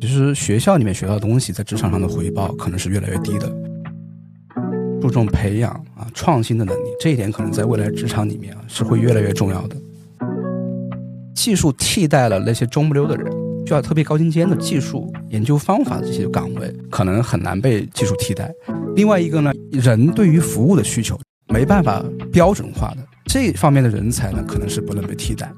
其实学校里面学到的东西，在职场上的回报可能是越来越低的。注重培养啊创新的能力，这一点可能在未来职场里面啊是会越来越重要的。技术替代了那些中不溜的人，就要特别高精尖的技术研究方法的这些岗位，可能很难被技术替代。另外一个呢，人对于服务的需求没办法标准化的这方面的人才呢，可能是不能被替代。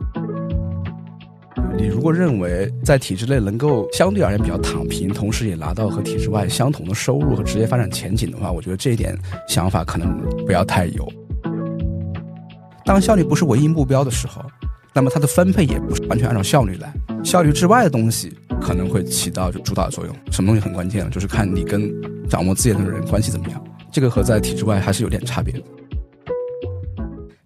你如果认为在体制内能够相对而言比较躺平，同时也拿到和体制外相同的收入和职业发展前景的话，我觉得这一点想法可能不要太有。当效率不是唯一目标的时候，那么它的分配也不是完全按照效率来，效率之外的东西可能会起到就主导作用。什么东西很关键，就是看你跟掌握资源的人关系怎么样，这个和在体制外还是有点差别的。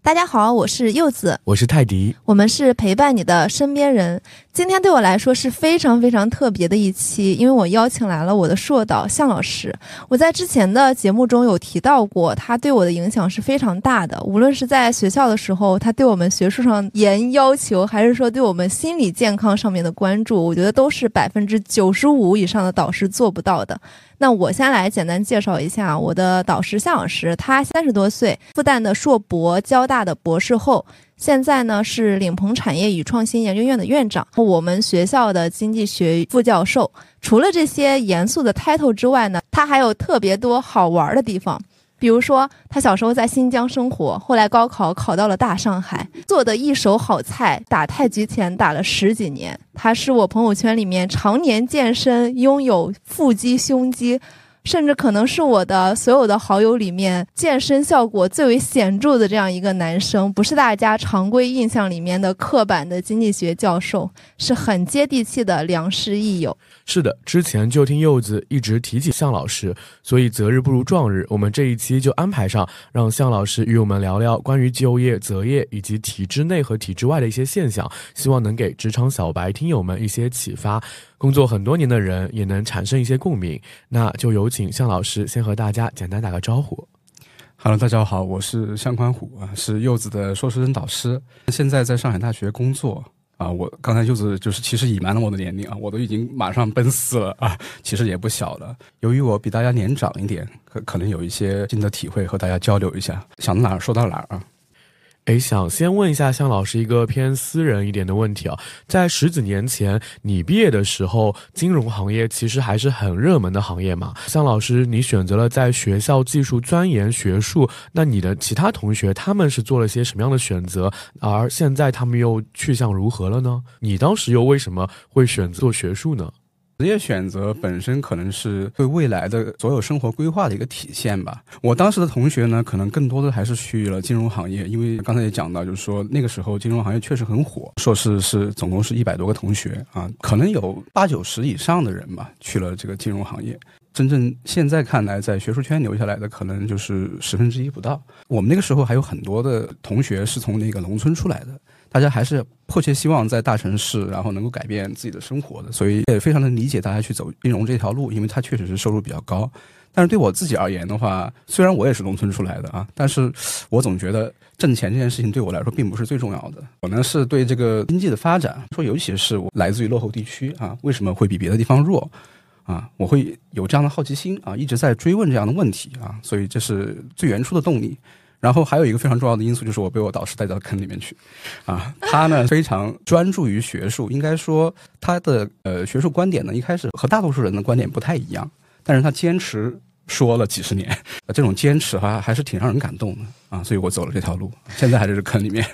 大家好，我是柚子，我是泰迪，我们是陪伴你的身边人。今天对我来说是非常非常特别的一期，因为我邀请来了我的硕导向老师。我在之前的节目中有提到过，他对我的影响是非常大的。无论是在学校的时候，他对我们学术上严要求，还是说对我们心理健康上面的关注，我觉得都是百分之九十五以上的导师做不到的。那我先来简单介绍一下我的导师向老师，他三十多岁，复旦的硕博，交大的博士后，现在呢是领鹏产业与创新研究院的院长，我们学校的经济学副教授。除了这些严肃的 title 之外呢，他还有特别多好玩的地方。比如说，他小时候在新疆生活，后来高考考到了大上海，做的一手好菜，打太极拳打了十几年。他是我朋友圈里面常年健身、拥有腹肌、胸肌，甚至可能是我的所有的好友里面健身效果最为显著的这样一个男生，不是大家常规印象里面的刻板的经济学教授，是很接地气的良师益友。是的，之前就听柚子一直提起向老师，所以择日不如撞日，我们这一期就安排上，让向老师与我们聊聊关于就业、择业以及体制内和体制外的一些现象，希望能给职场小白听友们一些启发，工作很多年的人也能产生一些共鸣。那就有请向老师先和大家简单打个招呼。Hello，大家好，我是向宽虎啊，是柚子的硕士生导师，现在在上海大学工作。啊，我刚才柚子就是其实隐瞒了我的年龄啊，我都已经马上奔四了啊，其实也不小了。由于我比大家年长一点，可可能有一些新的体会和大家交流一下，想到哪儿说到哪儿啊。哎，想先问一下向老师一个偏私人一点的问题啊，在十几年前你毕业的时候，金融行业其实还是很热门的行业嘛？向老师，你选择了在学校技术钻研学术，那你的其他同学他们是做了些什么样的选择？而现在他们又去向如何了呢？你当时又为什么会选择做学术呢？职业选择本身可能是对未来的所有生活规划的一个体现吧。我当时的同学呢，可能更多的还是去了金融行业，因为刚才也讲到，就是说那个时候金融行业确实很火。硕士是总共是一百多个同学啊，可能有八九十以上的人吧去了这个金融行业。真正现在看来，在学术圈留下来的可能就是十分之一不到。我们那个时候还有很多的同学是从那个农村出来的。大家还是迫切希望在大城市，然后能够改变自己的生活的，所以也非常的理解大家去走金融这条路，因为它确实是收入比较高。但是对我自己而言的话，虽然我也是农村出来的啊，但是我总觉得挣钱这件事情对我来说并不是最重要的。我呢是对这个经济的发展，说尤其是我来自于落后地区啊，为什么会比别的地方弱啊？我会有这样的好奇心啊，一直在追问这样的问题啊，所以这是最原初的动力。然后还有一个非常重要的因素，就是我被我导师带到坑里面去，啊，他呢非常专注于学术，应该说他的呃学术观点呢一开始和大多数人的观点不太一样，但是他坚持说了几十年，这种坚持哈还是挺让人感动的啊，所以我走了这条路，现在还在这坑里面。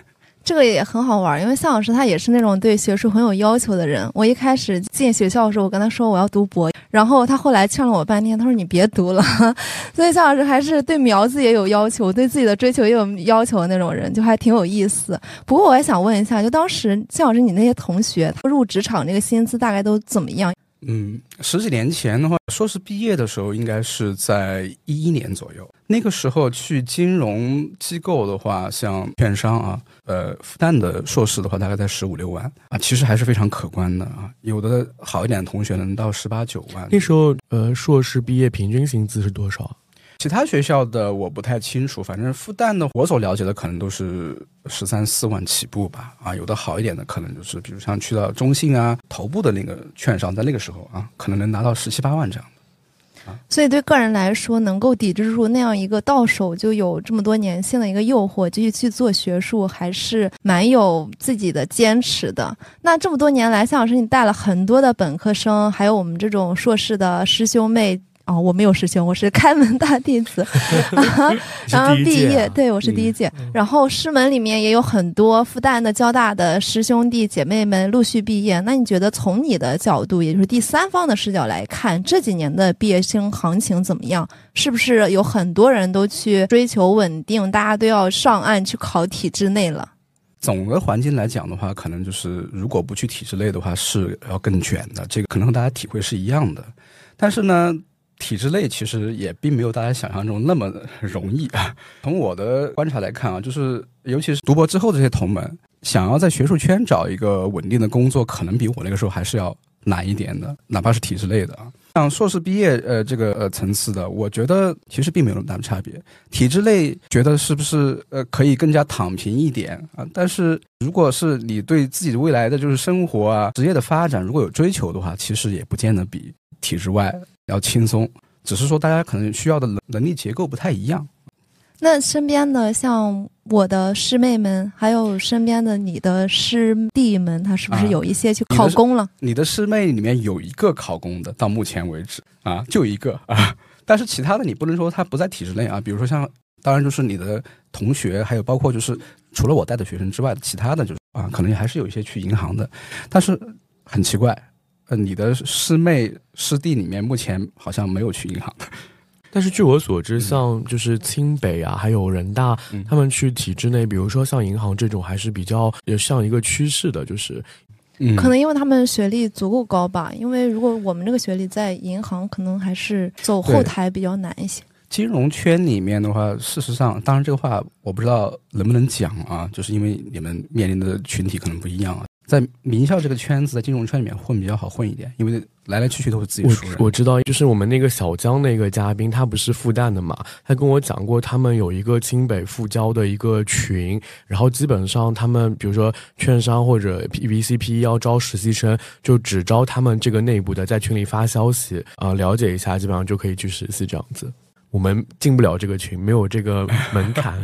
这个也很好玩，因为向老师他也是那种对学术很有要求的人。我一开始进学校的时候，我跟他说我要读博，然后他后来劝了我半天，他说你别读了。所以向老师还是对苗子也有要求，对自己的追求也有要求的那种人，就还挺有意思。不过我也想问一下，就当时向老师你那些同学他入职场那个薪资大概都怎么样？嗯，十几年前的话，硕士毕业的时候应该是在一一年左右。那个时候去金融机构的话，像券商啊，呃，复旦的硕士的话，大概在十五六万啊，其实还是非常可观的啊。有的好一点的同学能到十八九万。那时候，呃，硕士毕业平均薪资是多少？其他学校的我不太清楚，反正复旦的我所了解的可能都是十三四万起步吧。啊，有的好一点的可能就是，比如像去到中信啊、头部的那个券商，在那个时候啊，可能能拿到十七八万这样啊。所以对个人来说，能够抵制住那样一个到手就有这么多年限的一个诱惑，继续去做学术，还是蛮有自己的坚持的。那这么多年来，向老师你带了很多的本科生，还有我们这种硕士的师兄妹。哦，我没有师兄，我是开门大弟子，然后毕业，对我是第一届。然后师门里面也有很多复旦的、交大的师兄弟姐妹们陆续毕业。那你觉得从你的角度，也就是第三方的视角来看，这几年的毕业生行情怎么样？是不是有很多人都去追求稳定，大家都要上岸去考体制内了？总的环境来讲的话，可能就是如果不去体制内的话，是要更卷的。这个可能和大家体会是一样的，但是呢。体制内其实也并没有大家想象中那么容易啊。从我的观察来看啊，就是尤其是读博之后这些同门，想要在学术圈找一个稳定的工作，可能比我那个时候还是要难一点的。哪怕是体制内的啊，像硕士毕业呃这个呃层次的，我觉得其实并没有那么大的差别。体制内觉得是不是呃可以更加躺平一点啊？但是如果是你对自己的未来的就是生活啊、职业的发展如果有追求的话，其实也不见得比体制外。要轻松，只是说大家可能需要的能能力结构不太一样。那身边的像我的师妹们，还有身边的你的师弟们，他是不是有一些去考公了？你的师妹里面有一个考公的，到目前为止啊，就一个啊。但是其他的你不能说他不在体制内啊。比如说像，当然就是你的同学，还有包括就是除了我带的学生之外，其他的就是啊，可能还是有一些去银行的。但是很奇怪。呃，你的师妹师弟里面目前好像没有去银行，但是据我所知，像就是清北啊，还有人大，他们去体制内，比如说像银行这种，还是比较也像一个趋势的，就是，可能因为他们学历足够高吧。因为如果我们这个学历在银行，可能还是走后台比较难一些。金融圈里面的话，事实上，当然这个话我不知道能不能讲啊，就是因为你们面临的群体可能不一样啊。在名校这个圈子，在金融圈里面混比较好混一点，因为来来去去都是自己熟人。我知道，就是我们那个小江那个嘉宾，他不是复旦的嘛，他跟我讲过，他们有一个清北复交的一个群，然后基本上他们比如说券商或者 PVC P 要招实习生，就只招他们这个内部的，在群里发消息啊，了解一下，基本上就可以去实习这样子。我们进不了这个群，没有这个门槛。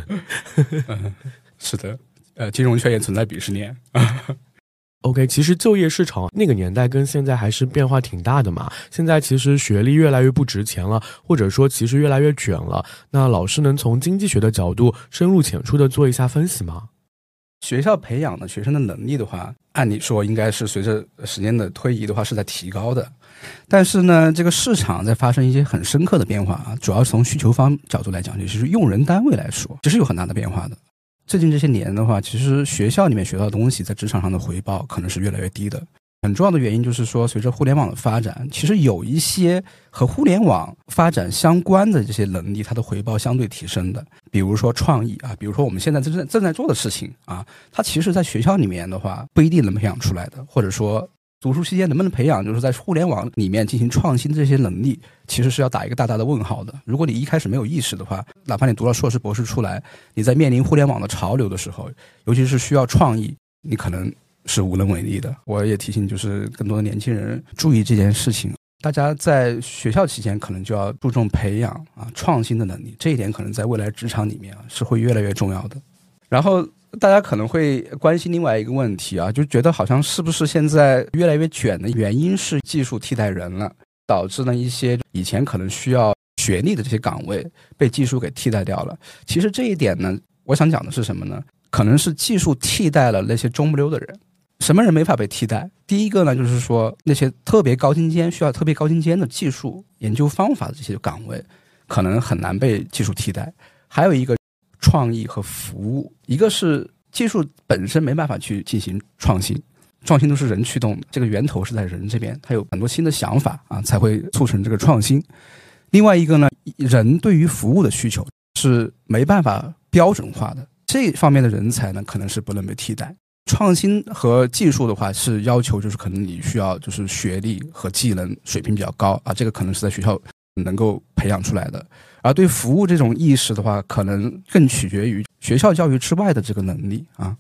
是的，呃，金融圈也存在鄙视链。OK，其实就业市场那个年代跟现在还是变化挺大的嘛。现在其实学历越来越不值钱了，或者说其实越来越卷了。那老师能从经济学的角度深入浅出的做一下分析吗？学校培养的学生的能力的话，按理说应该是随着时间的推移的话是在提高的。但是呢，这个市场在发生一些很深刻的变化啊，主要是从需求方角度来讲，也就是用人单位来说，其实有很大的变化的。最近这些年的话，其实学校里面学到的东西，在职场上的回报可能是越来越低的。很重要的原因就是说，随着互联网的发展，其实有一些和互联网发展相关的这些能力，它的回报相对提升的。比如说创意啊，比如说我们现在正在正在做的事情啊，它其实在学校里面的话，不一定能培养出来的，或者说。读书期间能不能培养，就是在互联网里面进行创新这些能力，其实是要打一个大大的问号的。如果你一开始没有意识的话，哪怕你读了硕士、博士出来，你在面临互联网的潮流的时候，尤其是需要创意，你可能是无能为力的。我也提醒，就是更多的年轻人注意这件事情。大家在学校期间可能就要注重培养啊创新的能力，这一点可能在未来职场里面啊是会越来越重要的。然后。大家可能会关心另外一个问题啊，就觉得好像是不是现在越来越卷的原因是技术替代人了，导致呢一些以前可能需要学历的这些岗位被技术给替代掉了。其实这一点呢，我想讲的是什么呢？可能是技术替代了那些中不溜的人。什么人没法被替代？第一个呢，就是说那些特别高精尖、需要特别高精尖的技术研究方法的这些岗位，可能很难被技术替代。还有一个。创意和服务，一个是技术本身没办法去进行创新，创新都是人驱动的，这个源头是在人这边，他有很多新的想法啊，才会促成这个创新。另外一个呢，人对于服务的需求是没办法标准化的，这方面的人才呢，可能是不能被替代。创新和技术的话，是要求就是可能你需要就是学历和技能水平比较高啊，这个可能是在学校能够培养出来的。而对服务这种意识的话，可能更取决于学校教育之外的这个能力啊。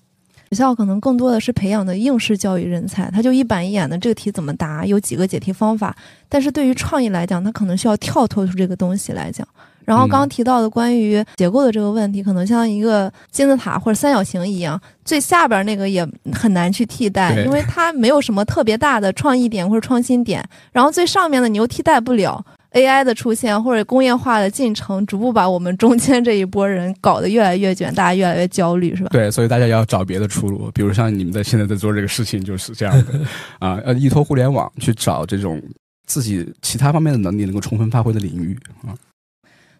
学校可能更多的是培养的应试教育人才，他就一板一眼的这个题怎么答，有几个解题方法。但是对于创意来讲，他可能需要跳脱出这个东西来讲。然后刚刚提到的关于结构的这个问题，可能像一个金字塔或者三角形一样，最下边那个也很难去替代，因为它没有什么特别大的创意点或者创新点。然后最上面的你又替代不了。AI 的出现或者工业化的进程，逐步把我们中间这一波人搞得越来越卷，大家越来越焦虑，是吧？对，所以大家要找别的出路，比如像你们在现在在做这个事情，就是这样的 啊，要依托互联网去找这种自己其他方面的能力能够充分发挥的领域啊。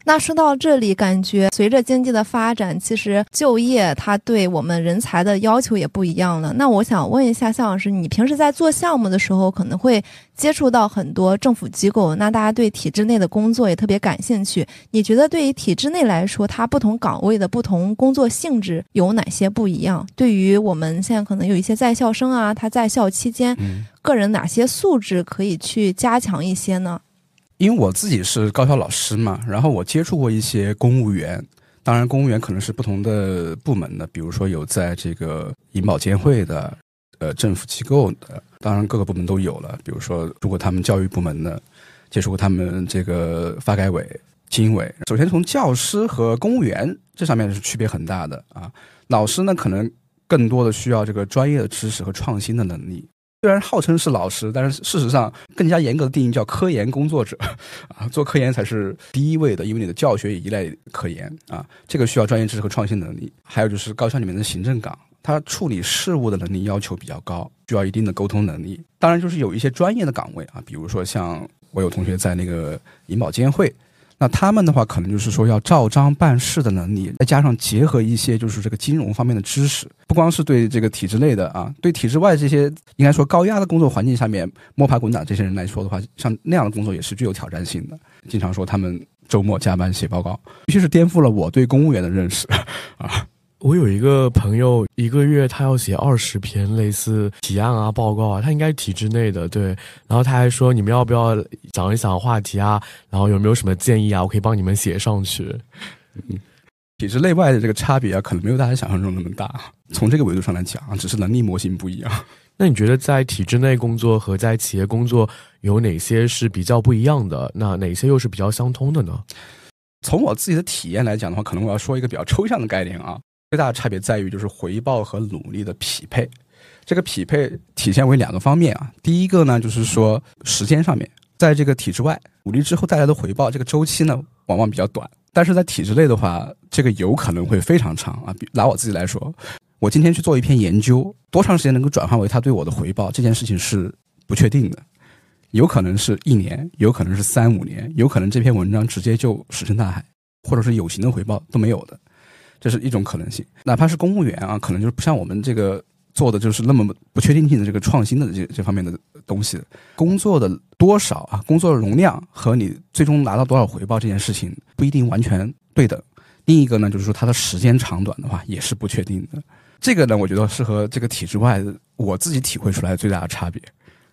那说到这里，感觉随着经济的发展，其实就业它对我们人才的要求也不一样了。那我想问一下向老师，你平时在做项目的时候，可能会接触到很多政府机构，那大家对体制内的工作也特别感兴趣。你觉得对于体制内来说，它不同岗位的不同工作性质有哪些不一样？对于我们现在可能有一些在校生啊，他在校期间，个人哪些素质可以去加强一些呢？因为我自己是高校老师嘛，然后我接触过一些公务员，当然公务员可能是不同的部门的，比如说有在这个银保监会的，呃，政府机构的，当然各个部门都有了。比如说，如果他们教育部门的，接触过他们这个发改委、经委。首先从教师和公务员这上面是区别很大的啊。老师呢，可能更多的需要这个专业的知识和创新的能力。虽然号称是老师，但是事实上更加严格的定义叫科研工作者，啊，做科研才是第一位的，因为你的教学也依赖科研啊，这个需要专业知识和创新能力。还有就是高校里面的行政岗，他处理事务的能力要求比较高，需要一定的沟通能力。当然，就是有一些专业的岗位啊，比如说像我有同学在那个银保监会。那他们的话，可能就是说要照章办事的能力，再加上结合一些就是这个金融方面的知识，不光是对这个体制内的啊，对体制外这些应该说高压的工作环境下面摸爬滚打这些人来说的话，像那样的工作也是具有挑战性的。经常说他们周末加班写报告，必须是颠覆了我对公务员的认识 啊。我有一个朋友，一个月他要写二十篇类似提案啊、报告啊，他应该体制内的，对。然后他还说，你们要不要想一想话题啊？然后有没有什么建议啊？我可以帮你们写上去。嗯，体制内外的这个差别啊，可能没有大家想象中那么大。从这个维度上来讲，只是能力模型不一样。那你觉得在体制内工作和在企业工作有哪些是比较不一样的？那哪些又是比较相通的呢？从我自己的体验来讲的话，可能我要说一个比较抽象的概念啊。最大的差别在于，就是回报和努力的匹配。这个匹配体现为两个方面啊。第一个呢，就是说时间上面，在这个体制外努力之后带来的回报，这个周期呢往往比较短；但是在体制内的话，这个有可能会非常长啊。拿我自己来说，我今天去做一篇研究，多长时间能够转化为他对我的回报，这件事情是不确定的，有可能是一年，有可能是三五年，有可能这篇文章直接就石沉大海，或者是有形的回报都没有的。这是一种可能性，哪怕是公务员啊，可能就是不像我们这个做的就是那么不确定性的这个创新的这这方面的东西，工作的多少啊，工作的容量和你最终拿到多少回报这件事情不一定完全对等。另一个呢，就是说它的时间长短的话也是不确定的。这个呢，我觉得是和这个体制外我自己体会出来最大的差别。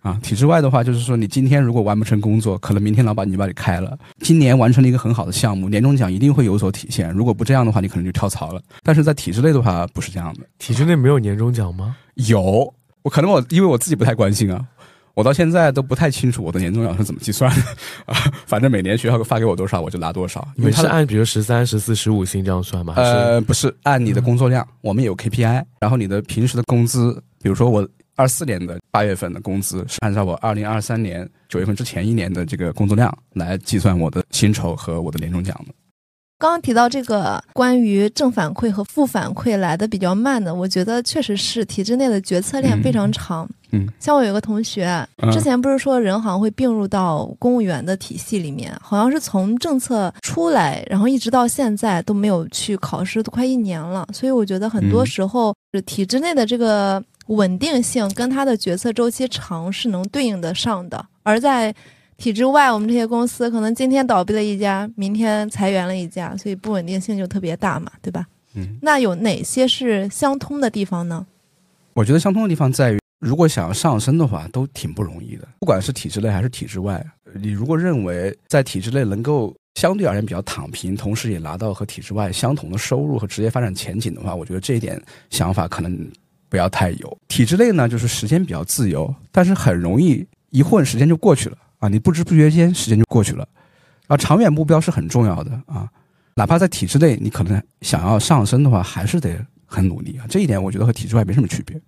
啊，体制外的话，就是说你今天如果完不成工作，可能明天老板就把你开了。今年完成了一个很好的项目，年终奖一定会有所体现。如果不这样的话，你可能就跳槽了。但是在体制内的话，不是这样的。体制内没有年终奖吗？有，我可能我因为我自己不太关心啊，我到现在都不太清楚我的年终奖是怎么计算的 啊。反正每年学校发给我多少，我就拿多少。因为是按比如十三、十四、十五薪这样算吗？呃，不是按你的工作量，我们有 KPI，然后你的平时的工资，比如说我。二四年的八月份的工资是按照我二零二三年九月份之前一年的这个工作量来计算我的薪酬和我的年终奖的。刚刚提到这个关于正反馈和负反馈来的比较慢的，我觉得确实是体制内的决策链非常长。嗯，像我有个同学之前不是说人行会并入到公务员的体系里面，好像是从政策出来，然后一直到现在都没有去考试，都快一年了。所以我觉得很多时候是体制内的这个。稳定性跟它的决策周期长是能对应得上的，而在体制外，我们这些公司可能今天倒闭了一家，明天裁员了一家，所以不稳定性就特别大嘛，对吧？嗯，那有哪些是相通的地方呢？我觉得相通的地方在于，如果想要上升的话，都挺不容易的，不管是体制内还是体制外，你如果认为在体制内能够相对而言比较躺平，同时也拿到和体制外相同的收入和职业发展前景的话，我觉得这一点想法可能不要太油。体制内呢，就是时间比较自由，但是很容易一混时间就过去了啊，你不知不觉间时间就过去了。啊，长远目标是很重要的啊，哪怕在体制内，你可能想要上升的话，还是得很努力啊。这一点我觉得和体制外没什么区别。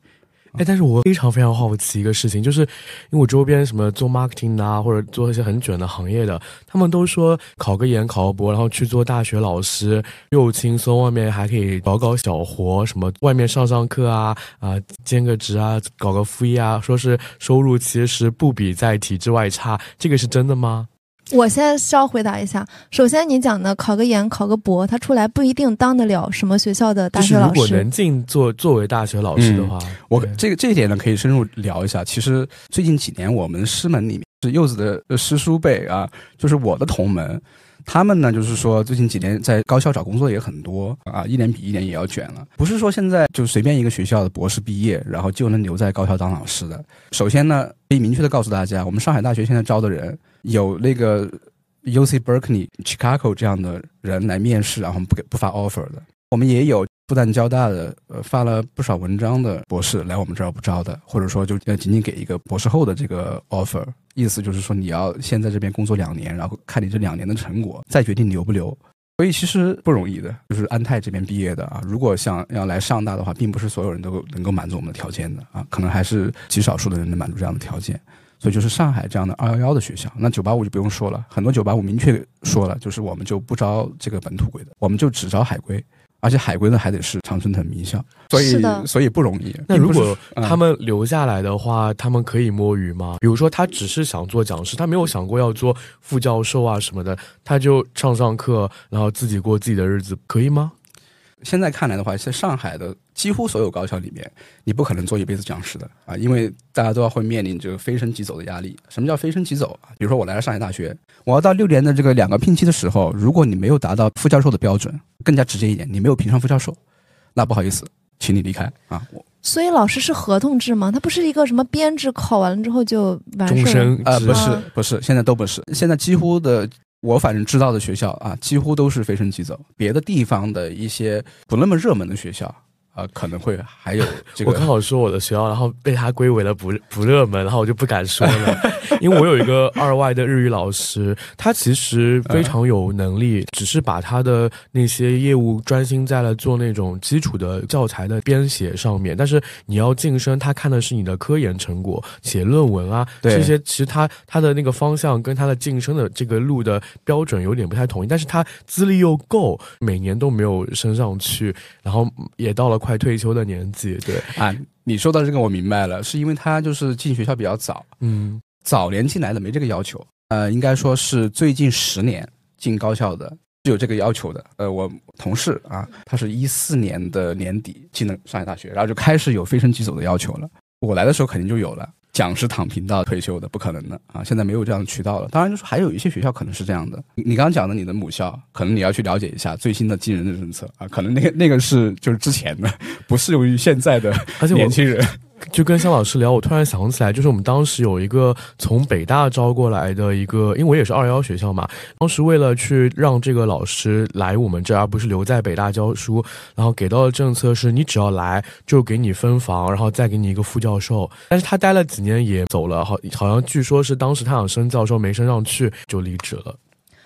哎，但是我非常非常好奇一个事情，就是因为我周边什么做 marketing 啊，或者做一些很卷的行业的，他们都说考个研、考个博，然后去做大学老师又轻松，外面还可以搞搞小活，什么外面上上课啊啊，兼个职啊，搞个副业啊，说是收入其实不比在体制外差，这个是真的吗？我现在稍回答一下。首先，你讲的考个研、考个博，他出来不一定当得了什么学校的大学老师。如果能进做作为大学老师的话，我这个这一点呢，可以深入聊一下。其实最近几年，我们师门里面是柚子的师叔辈啊，就是我的同门。他们呢，就是说最近几年在高校找工作也很多啊，一年比一年也要卷了。不是说现在就随便一个学校的博士毕业，然后就能留在高校当老师的。首先呢，可以明确的告诉大家，我们上海大学现在招的人有那个 U C Berkeley、Chicago 这样的人来面试，然后不给不发 offer 的。我们也有复旦交大的，呃，发了不少文章的博士来我们这儿不招的，或者说就呃仅仅给一个博士后的这个 offer。意思就是说，你要先在这边工作两年，然后看你这两年的成果，再决定留不留。所以其实不容易的。就是安泰这边毕业的啊，如果想要来上大的话，并不是所有人都能够满足我们的条件的啊，可能还是极少数的人能满足这样的条件。所以就是上海这样的二幺幺的学校，那九八五就不用说了，很多九八五明确说了，就是我们就不招这个本土归的，我们就只招海归。而且海归呢还得是常春藤名校，所以所以不容易。那如果他们留下来的话，他们可以摸鱼吗？比如说他只是想做讲师，他没有想过要做副教授啊什么的，他就上上课，然后自己过自己的日子，可以吗？现在看来的话，在上海的几乎所有高校里面，你不可能做一辈子讲师的啊，因为大家都要会面临这个飞升即走的压力。什么叫飞升即走啊？比如说我来了上海大学，我要到六年的这个两个聘期的时候，如果你没有达到副教授的标准，更加直接一点，你没有评上副教授，那不好意思，请你离开啊。我所以老师是合同制吗？他不是一个什么编制，考完了之后就完事儿啊？不是，不是，现在都不是，现在几乎的。我反正知道的学校啊，几乎都是飞升即走。别的地方的一些不那么热门的学校。啊，可能会还有 这个。我刚好说我的学校，然后被他归为了不不热门，然后我就不敢说了。因为我有一个二外的日语老师，他其实非常有能力，只是把他的那些业务专心在了做那种基础的教材的编写上面。但是你要晋升，他看的是你的科研成果，写论文啊这些。其实他他的那个方向跟他的晋升的这个路的标准有点不太统一。但是他资历又够，每年都没有升上去，然后也到了。快退休的年纪，对。啊，你说到这个我明白了，是因为他就是进学校比较早，嗯，早年进来的没这个要求，呃，应该说是最近十年进高校的是有这个要求的，呃，我同事啊，他是一四年的年底进了上海大学，然后就开始有飞升即走的要求了，我来的时候肯定就有了。讲是躺平到退休的不可能的啊！现在没有这样的渠道了。当然，就是还有一些学校可能是这样的。你刚刚讲的你的母校，可能你要去了解一下最新的进人的政策啊。可能那个那个是就是之前的，不适用于现在的年轻人。就跟肖老师聊，我突然想起来，就是我们当时有一个从北大招过来的一个，因为我也是二幺学校嘛，当时为了去让这个老师来我们这儿，而不是留在北大教书，然后给到的政策是你只要来就给你分房，然后再给你一个副教授。但是他待了几年也走了，好好像据说是当时他想升教授没升上去就离职了。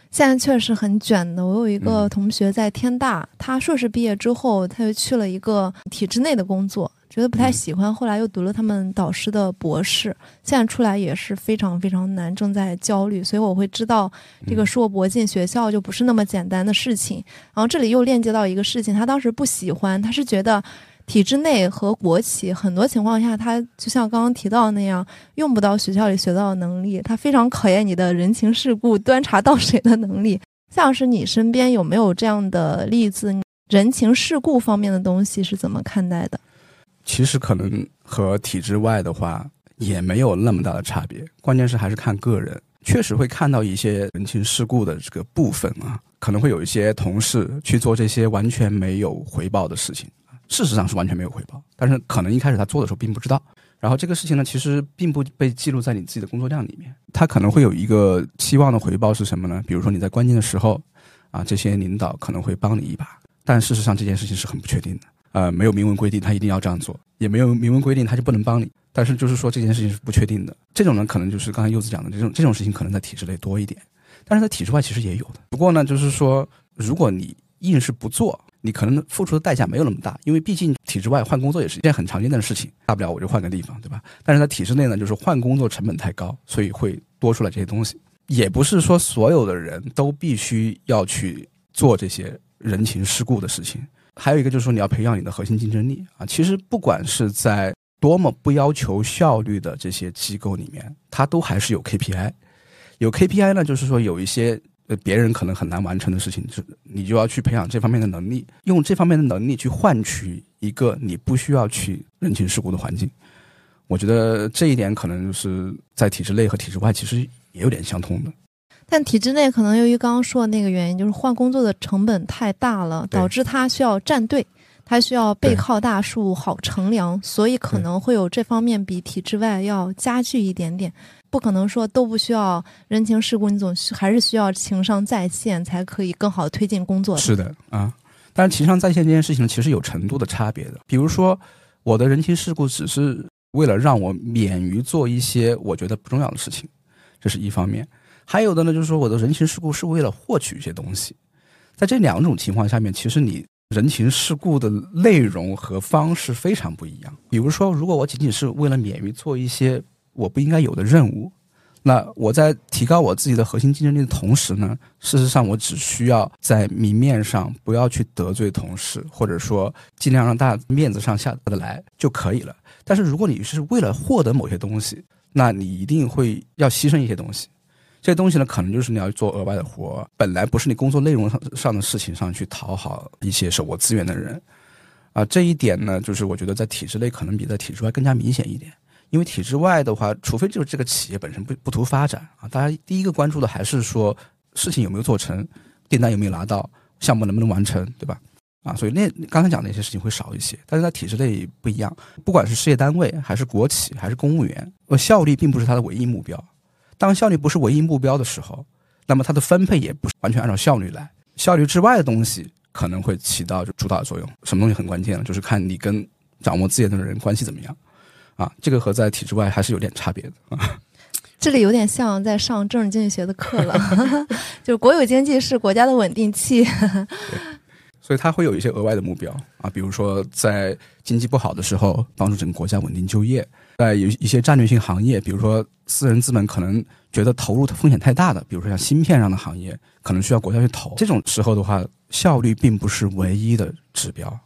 现在确实很卷的。我有一个同学在天大，他硕士毕业之后，他就去了一个体制内的工作。觉得不太喜欢，后来又读了他们导师的博士，现在出来也是非常非常难，正在焦虑。所以我会知道，这个硕博进学校就不是那么简单的事情。然后这里又链接到一个事情，他当时不喜欢，他是觉得体制内和国企很多情况下，他就像刚刚提到那样，用不到学校里学到的能力，他非常考验你的人情世故、端茶倒水的能力。像是你身边有没有这样的例子？人 情世故方面的东西是怎么看待的？其实可能和体制外的话也没有那么大的差别，关键是还是看个人。确实会看到一些人情世故的这个部分啊，可能会有一些同事去做这些完全没有回报的事情，事实上是完全没有回报，但是可能一开始他做的时候并不知道，然后这个事情呢，其实并不被记录在你自己的工作量里面。他可能会有一个期望的回报是什么呢？比如说你在关键的时候，啊，这些领导可能会帮你一把，但事实上这件事情是很不确定的。呃，没有明文规定他一定要这样做，也没有明文规定他就不能帮你。但是就是说这件事情是不确定的。这种呢，可能就是刚才柚子讲的这种这种事情，可能在体制内多一点，但是在体制外其实也有的。不过呢，就是说如果你硬是不做，你可能付出的代价没有那么大，因为毕竟体制外换工作也是一件很常见的事情，大不了我就换个地方，对吧？但是在体制内呢，就是换工作成本太高，所以会多出来这些东西。也不是说所有的人都必须要去做这些人情世故的事情。还有一个就是说，你要培养你的核心竞争力啊。其实不管是在多么不要求效率的这些机构里面，它都还是有 KPI。有 KPI 呢，就是说有一些呃别人可能很难完成的事情，是你就要去培养这方面的能力，用这方面的能力去换取一个你不需要去人情世故的环境。我觉得这一点可能就是在体制内和体制外其实也有点相通的。但体制内可能由于刚刚说的那个原因，就是换工作的成本太大了，导致他需要站队，他需要背靠大树好乘凉，所以可能会有这方面比体制外要加剧一点点。不可能说都不需要人情世故，你总需还是需要情商在线才可以更好地推进工作的。是的啊，但是情商在线这件事情其实有程度的差别的。比如说，我的人情世故只是为了让我免于做一些我觉得不重要的事情，这是一方面；还有的呢，就是说我的人情世故是为了获取一些东西。在这两种情况下面，其实你人情世故的内容和方式非常不一样。比如说，如果我仅仅是为了免于做一些我不应该有的任务，那我在提高我自己的核心竞争力的同时呢，事实上我只需要在明面上不要去得罪同事，或者说尽量让大家面子上下得来就可以了。但是如果你是为了获得某些东西，那你一定会要牺牲一些东西。这东西呢，可能就是你要做额外的活，本来不是你工作内容上上的事情上去讨好一些手握资源的人，啊，这一点呢，就是我觉得在体制内可能比在体制外更加明显一点。因为体制外的话，除非就是这个企业本身不不图发展啊，大家第一个关注的还是说事情有没有做成，订单有没有拿到，项目能不能完成，对吧？啊，所以那刚才讲的那些事情会少一些，但是在体制内不一样，不管是事业单位还是国企还是公务员，呃，效率并不是它的唯一目标。当效率不是唯一目标的时候，那么它的分配也不是完全按照效率来，效率之外的东西可能会起到主导作用。什么东西很关键呢？就是看你跟掌握资源的人关系怎么样。啊，这个和在体制外还是有点差别的啊。这里有点像在上政治经济学的课了，就是国有经济是国家的稳定器。所以它会有一些额外的目标啊，比如说在经济不好的时候，帮助整个国家稳定就业；在有一些战略性行业，比如说私人资本可能觉得投入的风险太大的，比如说像芯片上的行业，可能需要国家去投。这种时候的话，效率并不是唯一的指标。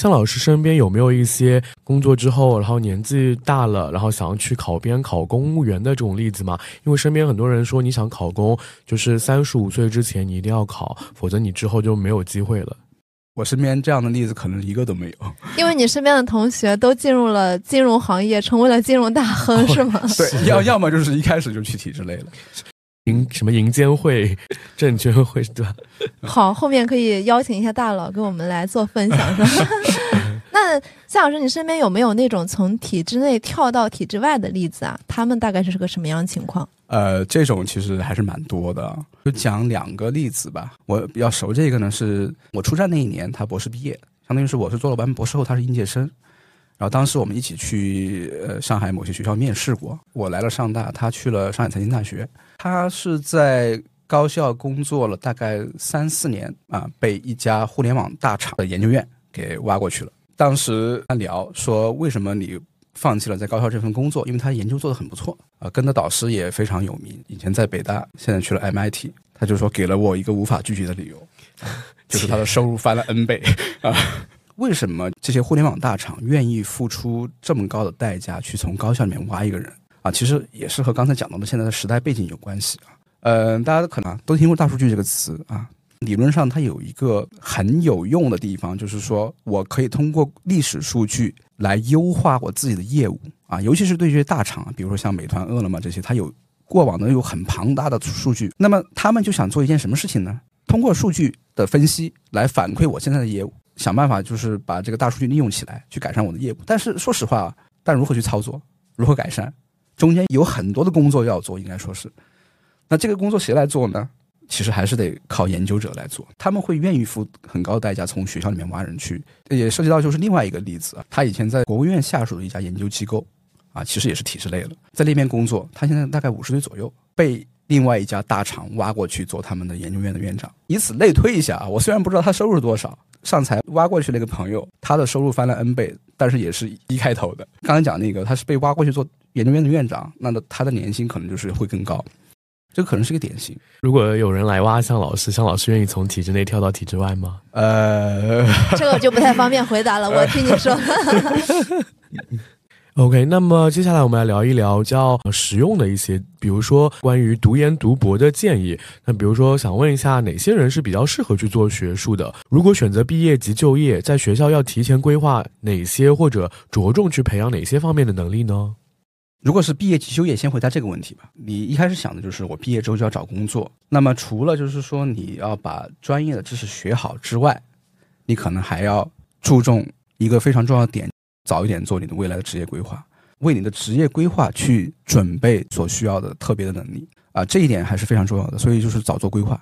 向老师身边有没有一些工作之后，然后年纪大了，然后想要去考编、考公务员的这种例子吗？因为身边很多人说，你想考公，就是三十五岁之前你一定要考，否则你之后就没有机会了。我身边这样的例子可能一个都没有。因为你身边的同学都进入了金融行业，成为了金融大亨，是吗？对，要要么就是一开始就去体制内了。银什么银监会、证监会对吧？好，后面可以邀请一下大佬给我们来做分享，是吧？那夏老师，你身边有没有那种从体制内跳到体制外的例子啊？他们大概是个什么样的情况？呃，这种其实还是蛮多的，就讲两个例子吧。我比较熟这个呢，是我出站那一年，他博士毕业，相当于是我是做了完博士后，他是应届生。然后当时我们一起去呃上海某些学校面试过，我来了上大，他去了上海财经大学。他是在高校工作了大概三四年啊，被一家互联网大厂的研究院给挖过去了。当时他聊说，为什么你放弃了在高校这份工作？因为他研究做得很不错啊，跟的导师也非常有名，以前在北大，现在去了 MIT。他就说给了我一个无法拒绝的理由，就是他的收入翻了 N 倍啊。为什么这些互联网大厂愿意付出这么高的代价去从高校里面挖一个人啊？其实也是和刚才讲到的现在的时代背景有关系啊。嗯、大家可能都听过大数据这个词啊。理论上，它有一个很有用的地方，就是说我可以通过历史数据来优化我自己的业务啊，尤其是对这些大厂，比如说像美团、饿了么这些，它有过往的有很庞大的数据，那么他们就想做一件什么事情呢？通过数据的分析来反馈我现在的业务，想办法就是把这个大数据利用起来，去改善我的业务。但是说实话，但如何去操作，如何改善，中间有很多的工作要做，应该说是。那这个工作谁来做呢？其实还是得靠研究者来做，他们会愿意付很高的代价从学校里面挖人去。也涉及到就是另外一个例子，他以前在国务院下属的一家研究机构，啊，其实也是体制类的，在那边工作，他现在大概五十岁左右，被另外一家大厂挖过去做他们的研究院的院长。以此类推一下啊，我虽然不知道他收入多少，上财挖过去那个朋友，他的收入翻了 N 倍，但是也是一开头的。刚才讲那个，他是被挖过去做研究院的院长，那他的年薪可能就是会更高。这可能是个典型。如果有人来挖向老师，向老师愿意从体制内跳到体制外吗？呃，这个就不太方便回答了。我听你说。OK，那么接下来我们来聊一聊较实用的一些，比如说关于读研读博的建议。那比如说，想问一下哪些人是比较适合去做学术的？如果选择毕业即就业，在学校要提前规划哪些，或者着重去培养哪些方面的能力呢？如果是毕业即就业，先回答这个问题吧。你一开始想的就是我毕业之后就要找工作，那么除了就是说你要把专业的知识学好之外，你可能还要注重一个非常重要的点，早一点做你的未来的职业规划，为你的职业规划去准备所需要的特别的能力啊，这一点还是非常重要的。所以就是早做规划。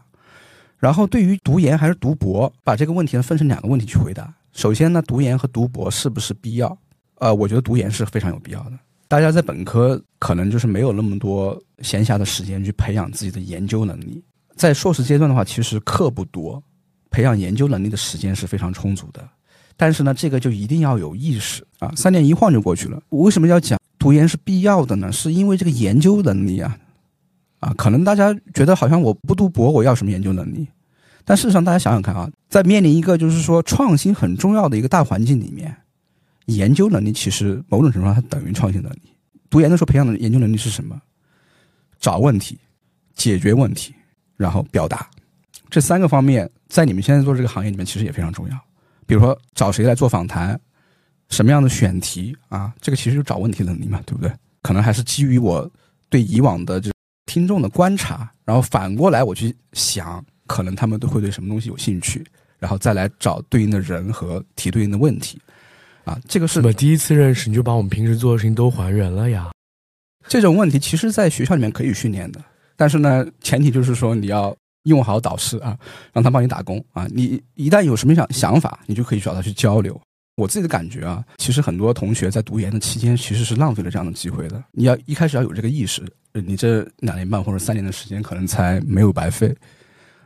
然后对于读研还是读博，把这个问题呢分成两个问题去回答。首先呢，读研和读博是不是必要？呃，我觉得读研是非常有必要的。大家在本科可能就是没有那么多闲暇的时间去培养自己的研究能力，在硕士阶段的话，其实课不多，培养研究能力的时间是非常充足的。但是呢，这个就一定要有意识啊，三年一晃就过去了。我为什么要讲读研是必要的呢？是因为这个研究能力啊，啊，可能大家觉得好像我不读博，我要什么研究能力？但事实上，大家想想看啊，在面临一个就是说创新很重要的一个大环境里面。研究能力其实某种程度上它等于创新能力。读研的时候培养的研究能力是什么？找问题、解决问题，然后表达，这三个方面在你们现在做这个行业里面其实也非常重要。比如说找谁来做访谈，什么样的选题啊，这个其实就找问题能力嘛，对不对？可能还是基于我对以往的这听众的观察，然后反过来我去想，可能他们都会对什么东西有兴趣，然后再来找对应的人和提对应的问题。啊，这个是我第一次认识你就把我们平时做的事情都还原了呀。这种问题其实，在学校里面可以训练的，但是呢，前提就是说你要用好导师啊，让他帮你打工啊。你一旦有什么想想法，你就可以找他去交流。我自己的感觉啊，其实很多同学在读研的期间，其实是浪费了这样的机会的。你要一开始要有这个意识，你这两年半或者三年的时间，可能才没有白费。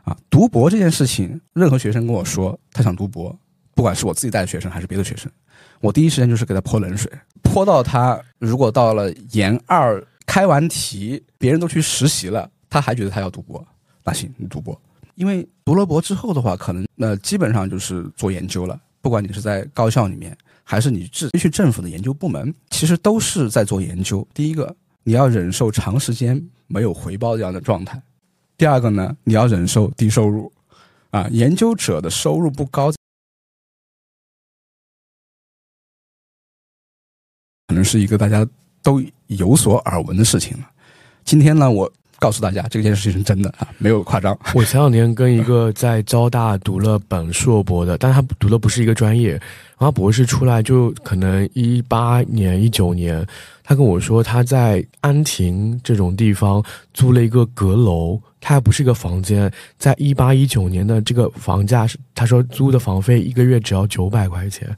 啊，读博这件事情，任何学生跟我说他想读博，不管是我自己带的学生还是别的学生。我第一时间就是给他泼冷水，泼到他如果到了研二开完题，别人都去实习了，他还觉得他要读博，那行你读博，因为读了博之后的话，可能那基本上就是做研究了。不管你是在高校里面，还是你直接去政府的研究部门，其实都是在做研究。第一个，你要忍受长时间没有回报这样的状态；第二个呢，你要忍受低收入，啊，研究者的收入不高。可能是一个大家都有所耳闻的事情了。今天呢，我告诉大家，这件事情是真的啊，没有夸张。我前两天跟一个在交大读了本硕博的，但他读的不是一个专业，然后博士出来就可能一八年、一九年，他跟我说他在安亭这种地方租了一个阁楼，他还不是一个房间，在一八一九年的这个房价，他说租的房费一个月只要九百块钱。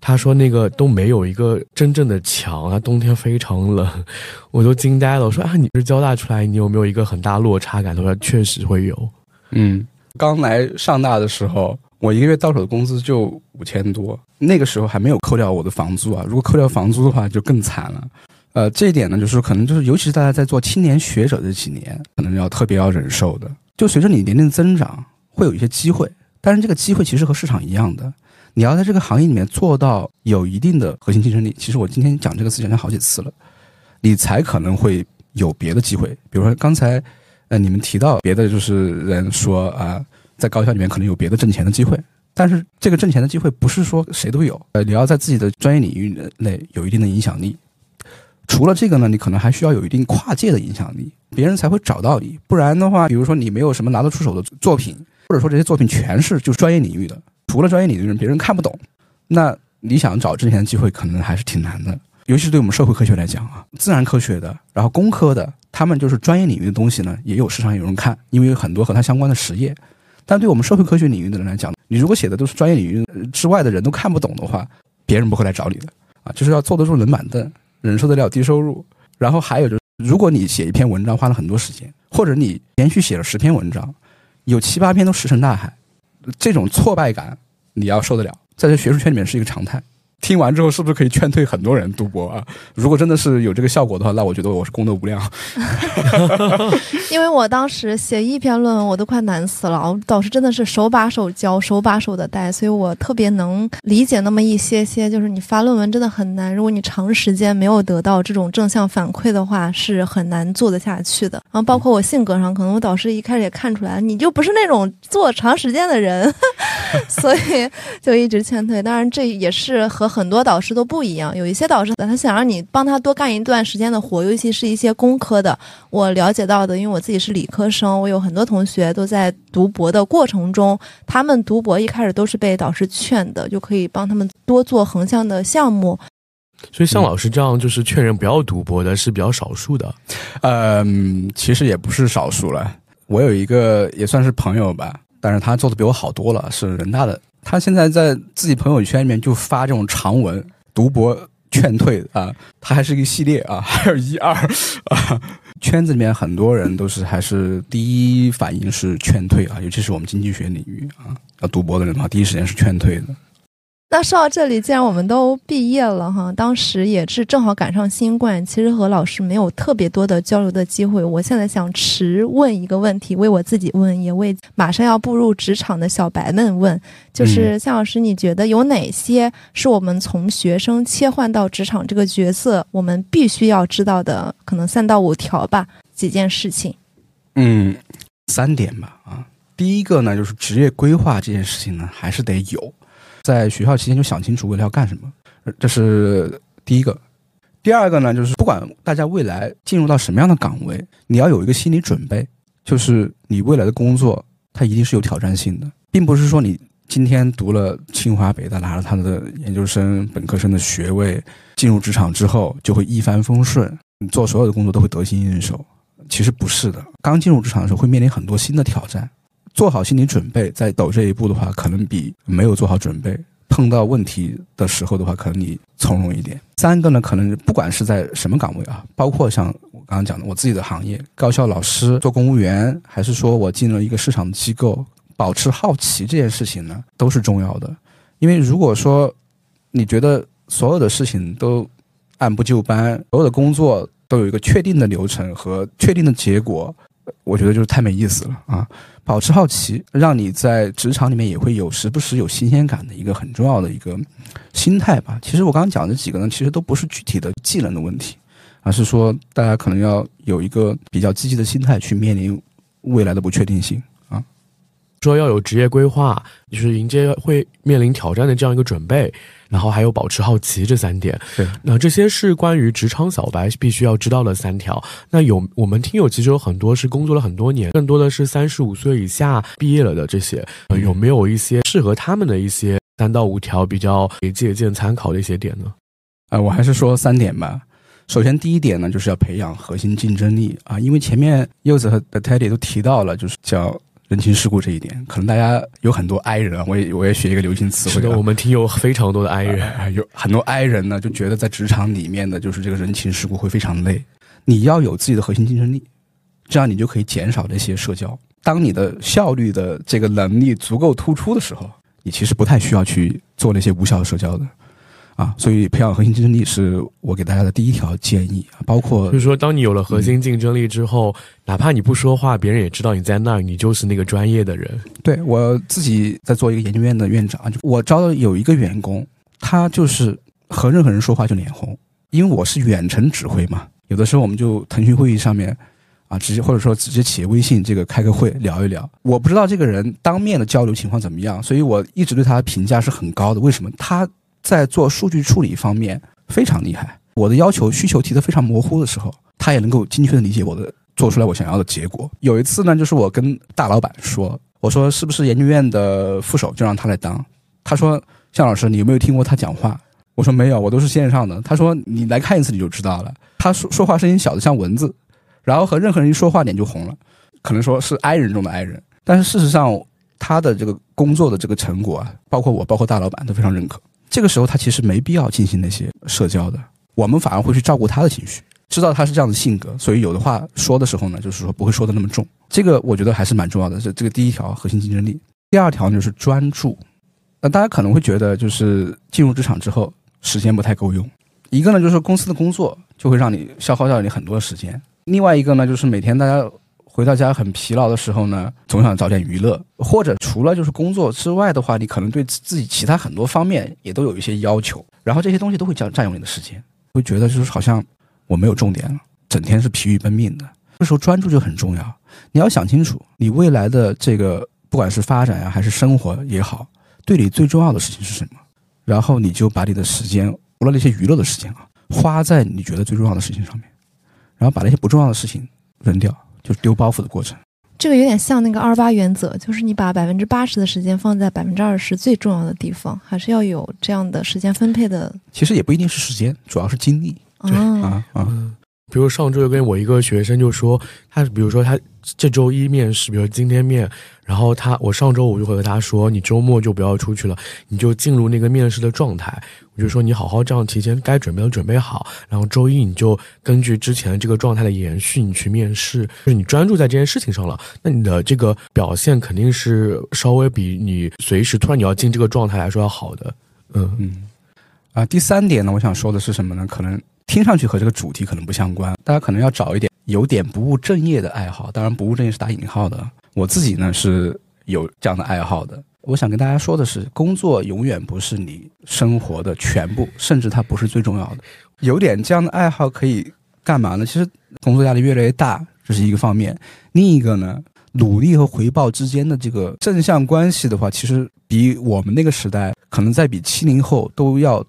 他说：“那个都没有一个真正的墙啊，冬天非常冷，我都惊呆了。我说啊，你是交大出来，你有没有一个很大落差感？他说确实会有。嗯，刚来上大的时候，我一个月到手的工资就五千多，那个时候还没有扣掉我的房租啊。如果扣掉房租的话，就更惨了。呃，这一点呢，就是可能就是，尤其是大家在做青年学者这几年，可能要特别要忍受的。就随着你年龄增长，会有一些机会，但是这个机会其实和市场一样的。”你要在这个行业里面做到有一定的核心竞争力，其实我今天讲这个词讲了好几次了，你才可能会有别的机会。比如说刚才，呃，你们提到别的就是人说啊，在高校里面可能有别的挣钱的机会，但是这个挣钱的机会不是说谁都有。呃，你要在自己的专业领域内有一定的影响力。除了这个呢，你可能还需要有一定跨界的影响力，别人才会找到你。不然的话，比如说你没有什么拿得出手的作品，或者说这些作品全是就专业领域的。除了专业领域的人，别人看不懂，那你想找挣钱的机会，可能还是挺难的。尤其是对我们社会科学来讲啊，自然科学的，然后工科的，他们就是专业领域的东西呢，也有市场有人看，因为有很多和它相关的实验。但对我们社会科学领域的人来讲，你如果写的都是专业领域之外的人都看不懂的话，别人不会来找你的啊，就是要坐得住冷板凳，忍受得了低收入。然后还有就是，如果你写一篇文章花了很多时间，或者你连续写了十篇文章，有七八篇都石沉大海，这种挫败感你要受得了，在这学术圈里面是一个常态。听完之后，是不是可以劝退很多人读博啊？如果真的是有这个效果的话，那我觉得我是功德无量。因为我当时写一篇论文，我都快难死了。我导师真的是手把手教，手把手的带，所以我特别能理解那么一些些。就是你发论文真的很难，如果你长时间没有得到这种正向反馈的话，是很难做得下去的。然后包括我性格上，可能我导师一开始也看出来，你就不是那种做长时间的人，所以就一直劝退。当然，这也是和很多导师都不一样，有一些导师他想让你帮他多干一段时间的活，尤其是一些工科的。我了解到的，因为我自己是理科生，我有很多同学都在读博的过程中，他们读博一开始都是被导师劝的，就可以帮他们多做横向的项目。所以像老师这样就是劝人不要读博的是比较少数的。嗯，其实也不是少数了。我有一个也算是朋友吧，但是他做的比我好多了，是人大的。他现在在自己朋友圈里面就发这种长文，读博劝退啊，他还是一个系列啊，还有一二啊，圈子里面很多人都是还是第一反应是劝退啊，尤其是我们经济学领域啊，要读博的人嘛，第一时间是劝退的。那说到这里，既然我们都毕业了哈，当时也是正好赶上新冠，其实和老师没有特别多的交流的机会。我现在想迟问一个问题，为我自己问，也为马上要步入职场的小白们问，就是向老师，你觉得有哪些是我们从学生切换到职场这个角色，我们必须要知道的，可能三到五条吧，几件事情？嗯，三点吧。啊，第一个呢，就是职业规划这件事情呢，还是得有。在学校期间就想清楚未来要干什么，这是第一个。第二个呢，就是不管大家未来进入到什么样的岗位，你要有一个心理准备，就是你未来的工作它一定是有挑战性的，并不是说你今天读了清华北大拿了他的研究生、本科生的学位，进入职场之后就会一帆风顺，你做所有的工作都会得心应手。其实不是的，刚进入职场的时候会面临很多新的挑战。做好心理准备，再走这一步的话，可能比没有做好准备碰到问题的时候的话，可能你从容一点。三个呢，可能不管是在什么岗位啊，包括像我刚刚讲的我自己的行业，高校老师做公务员，还是说我进了一个市场机构，保持好奇这件事情呢，都是重要的。因为如果说你觉得所有的事情都按部就班，所有的工作都有一个确定的流程和确定的结果。我觉得就是太没意思了啊！保持好奇，让你在职场里面也会有时不时有新鲜感的一个很重要的一个心态吧。其实我刚刚讲的几个呢，其实都不是具体的技能的问题，而是说大家可能要有一个比较积极的心态去面临未来的不确定性。说要有职业规划，就是迎接会面临挑战的这样一个准备。然后还有保持好奇这三点，对，那这些是关于职场小白必须要知道的三条。那有我们听友其实有很多是工作了很多年，更多的是三十五岁以下毕业了的这些，呃有没有一些适合他们的一些三到五条比较可以借鉴参考的一些点呢？啊，我还是说三点吧。首先第一点呢，就是要培养核心竞争力啊，因为前面柚子和 Teddy 都提到了，就是叫。人情世故这一点，可能大家有很多 I 人啊，我也我也学一个流行词汇。是的，我们听有非常多的 I 人，有很多 I 人呢，就觉得在职场里面的就是这个人情世故会非常累。你要有自己的核心竞争力，这样你就可以减少这些社交。当你的效率的这个能力足够突出的时候，你其实不太需要去做那些无效的社交的。啊，所以培养核心竞争力是我给大家的第一条建议啊，包括就是说，当你有了核心竞争力之后，哪怕你不说话，别人也知道你在那儿，你就是那个专业的人。对我自己在做一个研究院的院长，就我招的有一个员工，他就是和任何人说话就脸红，因为我是远程指挥嘛，有的时候我们就腾讯会议上面啊，直接或者说直接企业微信这个开个会聊一聊，我不知道这个人当面的交流情况怎么样，所以我一直对他的评价是很高的。为什么他？在做数据处理方面非常厉害。我的要求需求提的非常模糊的时候，他也能够精确的理解我的，做出来我想要的结果。有一次呢，就是我跟大老板说，我说是不是研究院的副手就让他来当？他说向老师，你有没有听过他讲话？我说没有，我都是线上的。他说你来看一次你就知道了。他说说话声音小的像蚊子，然后和任何人一说话脸就红了，可能说是 I 人中的 I 人。但是事实上，他的这个工作的这个成果啊，包括我，包括大老板都非常认可。这个时候他其实没必要进行那些社交的，我们反而会去照顾他的情绪，知道他是这样的性格，所以有的话说的时候呢，就是说不会说的那么重。这个我觉得还是蛮重要的，这这个第一条核心竞争力。第二条就是专注。那大家可能会觉得，就是进入职场之后时间不太够用。一个呢，就是公司的工作就会让你消耗掉你很多时间；另外一个呢，就是每天大家回到家很疲劳的时候呢，总想找点娱乐，或者除了就是工作之外的话，你可能对自己其他很多方面也都有一些要求，然后这些东西都会占占用你的时间，会觉得就是好像我没有重点了，整天是疲于奔命的。这时候专注就很重要，你要想清楚你未来的这个不管是发展呀还是生活也好。对你最重要的事情是什么？然后你就把你的时间，除了那些娱乐的时间啊，花在你觉得最重要的事情上面，然后把那些不重要的事情扔掉，就是丢包袱的过程。这个有点像那个二八原则，就是你把百分之八十的时间放在百分之二十最重要的地方，还是要有这样的时间分配的。其实也不一定是时间，主要是精力。对啊啊。比如上周就跟我一个学生就说，他比如说他这周一面试，比如今天面，然后他我上周五就会和他说，你周末就不要出去了，你就进入那个面试的状态。我就说你好好这样提前该准备的准备好，然后周一你就根据之前这个状态的延续，你去面试，就是你专注在这件事情上了，那你的这个表现肯定是稍微比你随时突然你要进这个状态来说要好的。嗯嗯，啊，第三点呢，我想说的是什么呢？可能。听上去和这个主题可能不相关，大家可能要找一点有点不务正业的爱好。当然，不务正业是打引号的。我自己呢是有这样的爱好的。我想跟大家说的是，工作永远不是你生活的全部，甚至它不是最重要的。有点这样的爱好可以干嘛呢？其实工作压力越来越大，这是一个方面。另一个呢，努力和回报之间的这个正向关系的话，其实比我们那个时代，可能在比七零后都要。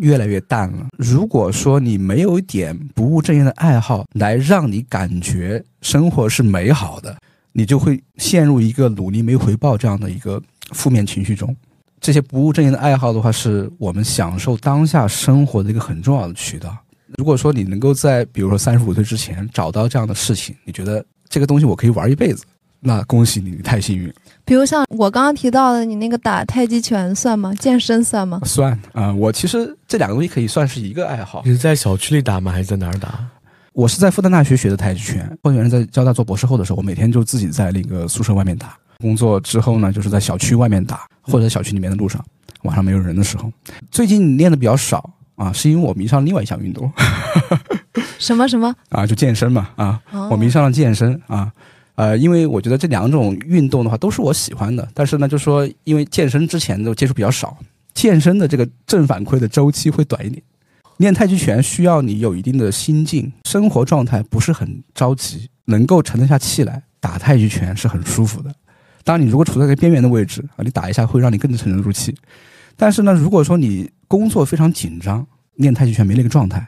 越来越淡了。如果说你没有一点不务正业的爱好来让你感觉生活是美好的，你就会陷入一个努力没回报这样的一个负面情绪中。这些不务正业的爱好的话，是我们享受当下生活的一个很重要的渠道。如果说你能够在比如说三十五岁之前找到这样的事情，你觉得这个东西我可以玩一辈子。那恭喜你，你太幸运。比如像我刚刚提到的，你那个打太极拳算吗？健身算吗？算啊，我其实这两个东西可以算是一个爱好。你是在小区里打吗？还是在哪儿打？我是在复旦大学学的太极拳。后来在交大做博士后的时候，我每天就自己在那个宿舍外面打。工作之后呢，就是在小区外面打，或者小区里面的路上，晚上没有人的时候。最近练的比较少啊，是因为我迷上另外一项运动。什么什么？啊，就健身嘛啊，我迷上了健身啊。呃，因为我觉得这两种运动的话都是我喜欢的，但是呢，就说因为健身之前都接触比较少，健身的这个正反馈的周期会短一点。练太极拳需要你有一定的心境，生活状态不是很着急，能够沉得下气来打太极拳是很舒服的。当然，你如果处在一个边缘的位置啊，你打一下会让你更沉得住气。但是呢，如果说你工作非常紧张，练太极拳没那个状态。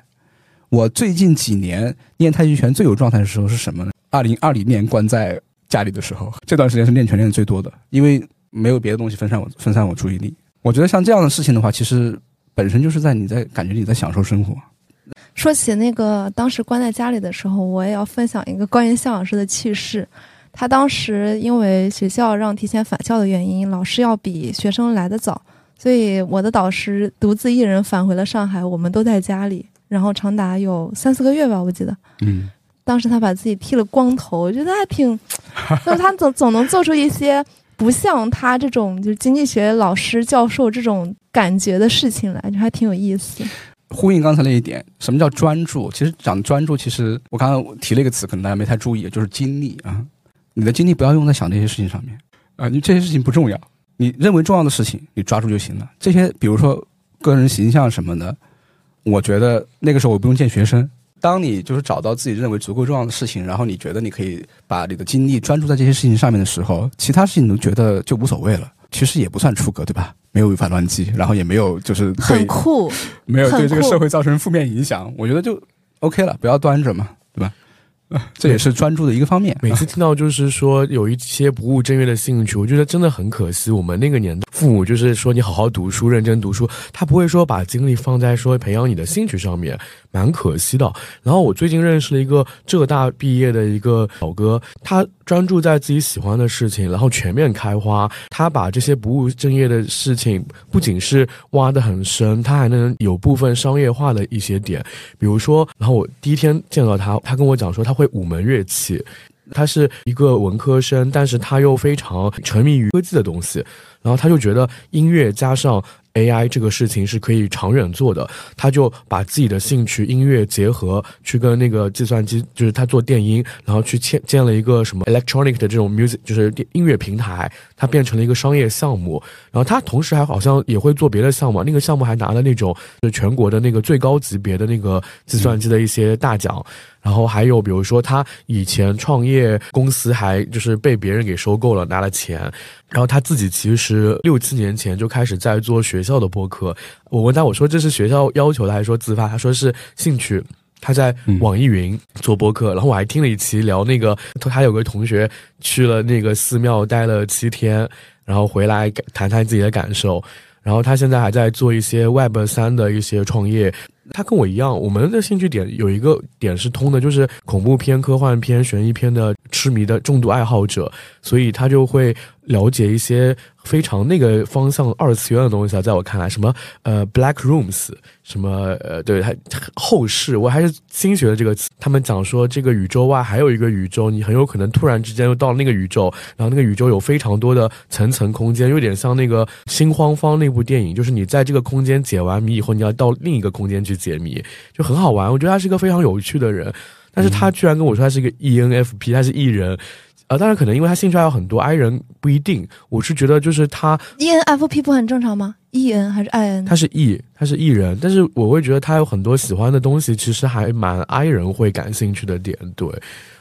我最近几年练太极拳最有状态的时候是什么呢？二零二零年关在家里的时候，这段时间是练拳练的最多的，因为没有别的东西分散我分散我注意力。我觉得像这样的事情的话，其实本身就是在你在感觉你在享受生活。说起那个当时关在家里的时候，我也要分享一个关于向老师的趣事。他当时因为学校让提前返校的原因，老师要比学生来得早，所以我的导师独自一人返回了上海，我们都在家里，然后长达有三四个月吧，我记得。嗯。当时他把自己剃了光头，我觉得还挺，就是他总总能做出一些不像他这种就是经济学老师教授这种感觉的事情来，就还挺有意思。呼应刚才那一点，什么叫专注？其实讲专注，其实我刚刚提了一个词，可能大家没太注意，就是精力啊。你的精力不要用在想这些事情上面啊，你这些事情不重要，你认为重要的事情你抓住就行了。这些比如说个人形象什么的，我觉得那个时候我不用见学生。当你就是找到自己认为足够重要的事情，然后你觉得你可以把你的精力专注在这些事情上面的时候，其他事情都觉得就无所谓了。其实也不算出格，对吧？没有违法乱纪，然后也没有就是很酷，没有对这个社会造成负面影响。我觉得就 OK 了，不要端着嘛，对吧？这也是专注的一个方面。每次 听到就是说有一些不务正业的兴趣，我觉得真的很可惜。我们那个年代，父母就是说你好好读书，认真读书，他不会说把精力放在说培养你的兴趣上面，蛮可惜的。然后我最近认识了一个浙大毕业的一个小哥，他专注在自己喜欢的事情，然后全面开花。他把这些不务正业的事情，不仅是挖得很深，他还能有部分商业化的一些点。比如说，然后我第一天见到他，他跟我讲说他会五门乐器，他是一个文科生，但是他又非常沉迷于科技的东西，然后他就觉得音乐加上。AI 这个事情是可以长远做的，他就把自己的兴趣音乐结合，去跟那个计算机，就是他做电音，然后去建建了一个什么 electronic 的这种 music，就是音乐平台，它变成了一个商业项目。然后他同时还好像也会做别的项目，那个项目还拿了那种就全国的那个最高级别的那个计算机的一些大奖。然后还有比如说他以前创业公司还就是被别人给收购了，拿了钱。然后他自己其实六七年前就开始在做学校的播客。我问他，我说这是学校要求的还是说自发？他说是兴趣。他在网易云做播客，然后我还听了一期聊那个，他有个同学去了那个寺庙待了七天，然后回来谈谈自己的感受。然后他现在还在做一些 Web 三的一些创业。他跟我一样，我们的兴趣点有一个点是通的，就是恐怖片、科幻片、悬疑片的痴迷的重度爱好者，所以他就会了解一些。非常那个方向二次元的东西啊，在我看来，什么呃，Black Rooms，什么呃，对，还后世，我还是新学的这个词。他们讲说，这个宇宙外还有一个宇宙，你很有可能突然之间又到了那个宇宙，然后那个宇宙有非常多的层层空间，有点像那个新荒方那部电影，就是你在这个空间解完谜以后，你要到另一个空间去解谜，就很好玩。我觉得他是一个非常有趣的人，但是他居然跟我说他是一个 ENFP，他是艺人。啊，当然可能因为他兴趣爱好很多，I 人不一定。我是觉得就是他 ENFP 不很正常吗？EN 还是 IN？他是 E，他是 E 人，但是我会觉得他有很多喜欢的东西，其实还蛮 I 人会感兴趣的点。对，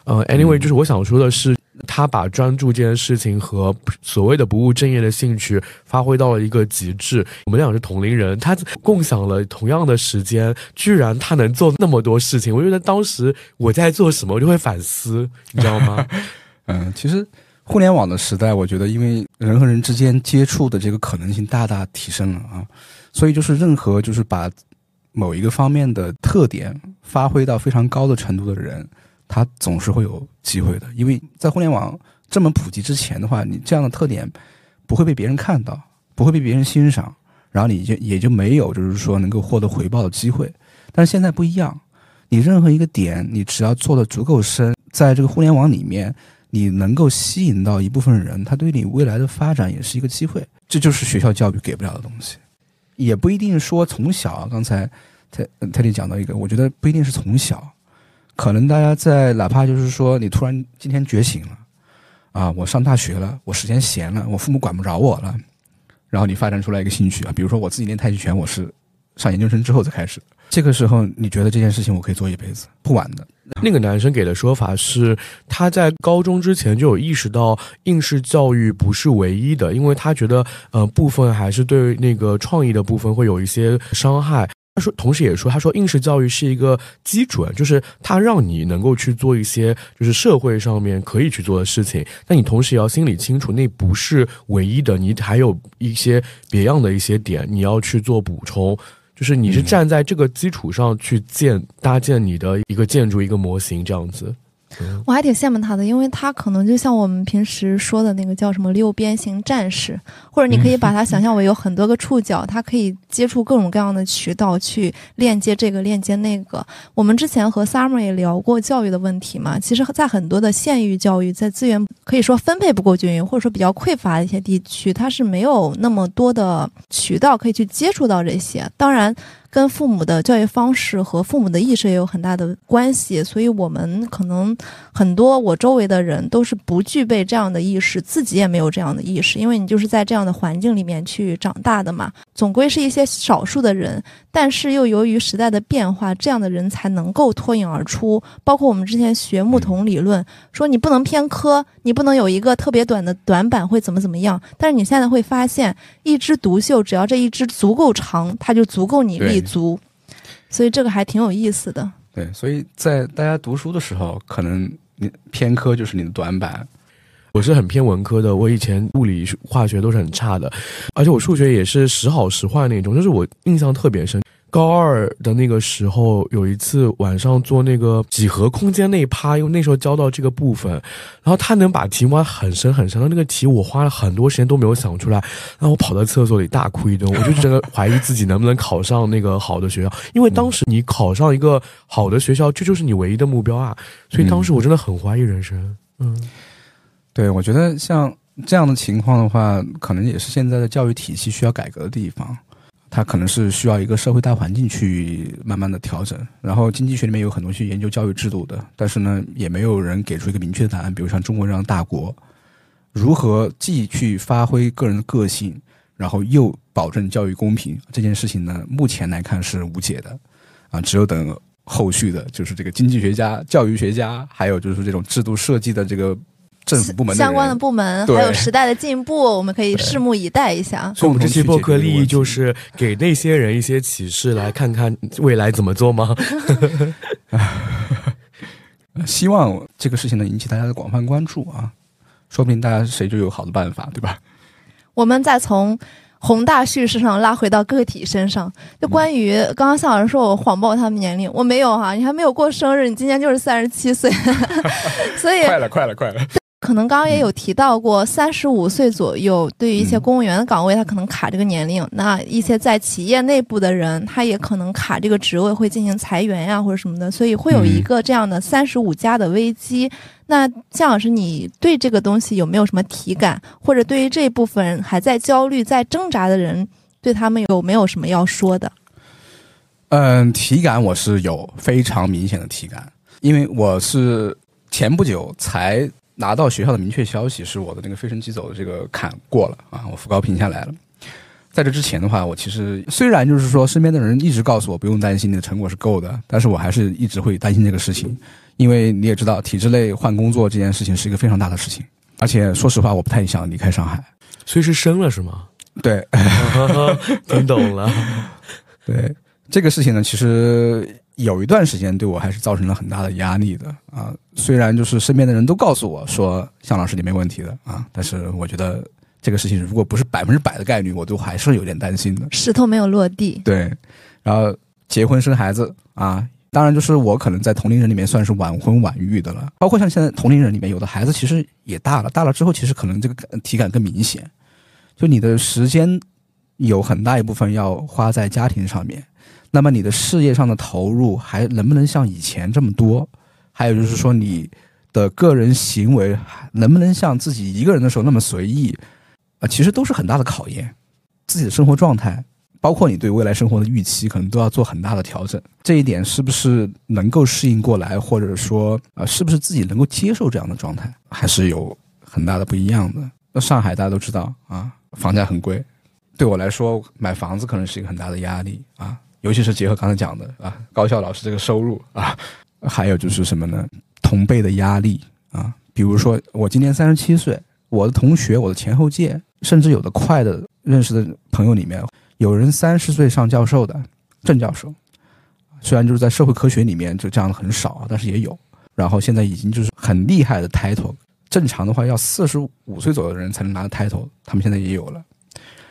呃，Anyway，就是我想说的是，他把专注这件事情和所谓的不务正业的兴趣发挥到了一个极致。我们俩是同龄人，他共享了同样的时间，居然他能做那么多事情。我觉得当时我在做什么，我就会反思，你知道吗？嗯，其实互联网的时代，我觉得因为人和人之间接触的这个可能性大大提升了啊，所以就是任何就是把某一个方面的特点发挥到非常高的程度的人，他总是会有机会的。因为在互联网这么普及之前的话，你这样的特点不会被别人看到，不会被别人欣赏，然后你就也就没有就是说能够获得回报的机会。但是现在不一样，你任何一个点，你只要做的足够深，在这个互联网里面。你能够吸引到一部分人，他对你未来的发展也是一个机会。这就是学校教育给不了的东西，也不一定说从小。刚才泰泰迪讲到一个，我觉得不一定是从小，可能大家在哪怕就是说你突然今天觉醒了，啊，我上大学了，我时间闲了，我父母管不着我了，然后你发展出来一个兴趣啊，比如说我自己练太极拳，我是上研究生之后才开始。这个时候，你觉得这件事情我可以做一辈子，不晚的。那个男生给的说法是，他在高中之前就有意识到应试教育不是唯一的，因为他觉得，呃，部分还是对那个创意的部分会有一些伤害。他说，同时也说，他说应试教育是一个基准，就是他让你能够去做一些就是社会上面可以去做的事情，但你同时也要心里清楚，那不是唯一的，你还有一些别样的一些点，你要去做补充。就是你是站在这个基础上去建搭建你的一个建筑一个模型这样子。我还挺羡慕他的，因为他可能就像我们平时说的那个叫什么六边形战士，或者你可以把它想象为有很多个触角，他可以接触各种各样的渠道去链接这个链接那个。我们之前和 Summer 也聊过教育的问题嘛，其实，在很多的县域教育，在资源可以说分配不够均匀，或者说比较匮乏的一些地区，它是没有那么多的渠道可以去接触到这些。当然。跟父母的教育方式和父母的意识也有很大的关系，所以我们可能很多我周围的人都是不具备这样的意识，自己也没有这样的意识，因为你就是在这样的环境里面去长大的嘛。总归是一些少数的人，但是又由于时代的变化，这样的人才能够脱颖而出。包括我们之前学木桶理论，说你不能偏科，你不能有一个特别短的短板会怎么怎么样。但是你现在会发现，一枝独秀，只要这一枝足够长，它就足够你立。足，所以这个还挺有意思的。对，所以在大家读书的时候，可能你偏科就是你的短板。我是很偏文科的，我以前物理、化学都是很差的，而且我数学也是时好时坏那种，就是我印象特别深。高二的那个时候，有一次晚上做那个几何空间那一趴，因为那时候教到这个部分，然后他能把题挖很深很深的那个题，我花了很多时间都没有想出来，然后我跑到厕所里大哭一顿，我就真的怀疑自己能不能考上那个好的学校，因为当时你考上一个好的学校，这就是你唯一的目标啊，所以当时我真的很怀疑人生。嗯，对，我觉得像这样的情况的话，可能也是现在的教育体系需要改革的地方。它可能是需要一个社会大环境去慢慢的调整，然后经济学里面有很多去研究教育制度的，但是呢，也没有人给出一个明确的答案。比如像中国这样的大国，如何既去发挥个人的个性，然后又保证教育公平这件事情呢？目前来看是无解的，啊，只有等后续的，就是这个经济学家、教育学家，还有就是这种制度设计的这个。政府部门相关的部门，还有时代的进步，我们可以拭目以待一下。所以，我们这期播客利益就是给那些人一些启示，来看看未来怎么做吗？希望这个事情能引起大家的广泛关注啊！说不定大家谁就有好的办法，对吧？我们再从宏大叙事上拉回到个体身上，就关于刚刚向老师说我谎报他们年龄，我没有哈，你还没有过生日，你今年就是三十七岁，所以快了，快了，快了。可能刚刚也有提到过，三十五岁左右，对于一些公务员的岗位，他可能卡这个年龄。那一些在企业内部的人，他也可能卡这个职位，会进行裁员呀，或者什么的，所以会有一个这样的三十五加的危机。那向老师，你对这个东西有没有什么体感？或者对于这一部分还在焦虑、在挣扎的人，对他们有没有什么要说的？嗯，体感我是有非常明显的体感，因为我是前不久才。拿到学校的明确消息，是我的那个飞升即走的这个坎过了啊，我副高评下来了。在这之前的话，我其实虽然就是说身边的人一直告诉我不用担心，你的成果是够的，但是我还是一直会担心这个事情，因为你也知道，体制内换工作这件事情是一个非常大的事情，而且说实话，我不太想离开上海。所以是升了是吗？对，听懂了。对这个事情呢，其实。有一段时间对我还是造成了很大的压力的啊，虽然就是身边的人都告诉我说向老师你没问题的啊，但是我觉得这个事情如果不是百分之百的概率，我都还是有点担心的。石头没有落地。对，然后结婚生孩子啊，当然就是我可能在同龄人里面算是晚婚晚育的了，包括像现在同龄人里面有的孩子其实也大了，大了之后其实可能这个体感更明显，就你的时间有很大一部分要花在家庭上面。那么你的事业上的投入还能不能像以前这么多？还有就是说你的个人行为能不能像自己一个人的时候那么随意？啊，其实都是很大的考验。自己的生活状态，包括你对未来生活的预期，可能都要做很大的调整。这一点是不是能够适应过来，或者说啊，是不是自己能够接受这样的状态，还是有很大的不一样的。那上海大家都知道啊，房价很贵，对我来说买房子可能是一个很大的压力啊。尤其是结合刚才讲的啊，高校老师这个收入啊，还有就是什么呢？同辈的压力啊，比如说我今年三十七岁，我的同学，我的前后届，甚至有的快的认识的朋友里面，有人三十岁上教授的正教授，虽然就是在社会科学里面就这样的很少，但是也有。然后现在已经就是很厉害的 title，正常的话要四十五岁左右的人才能拿 title，他们现在也有了。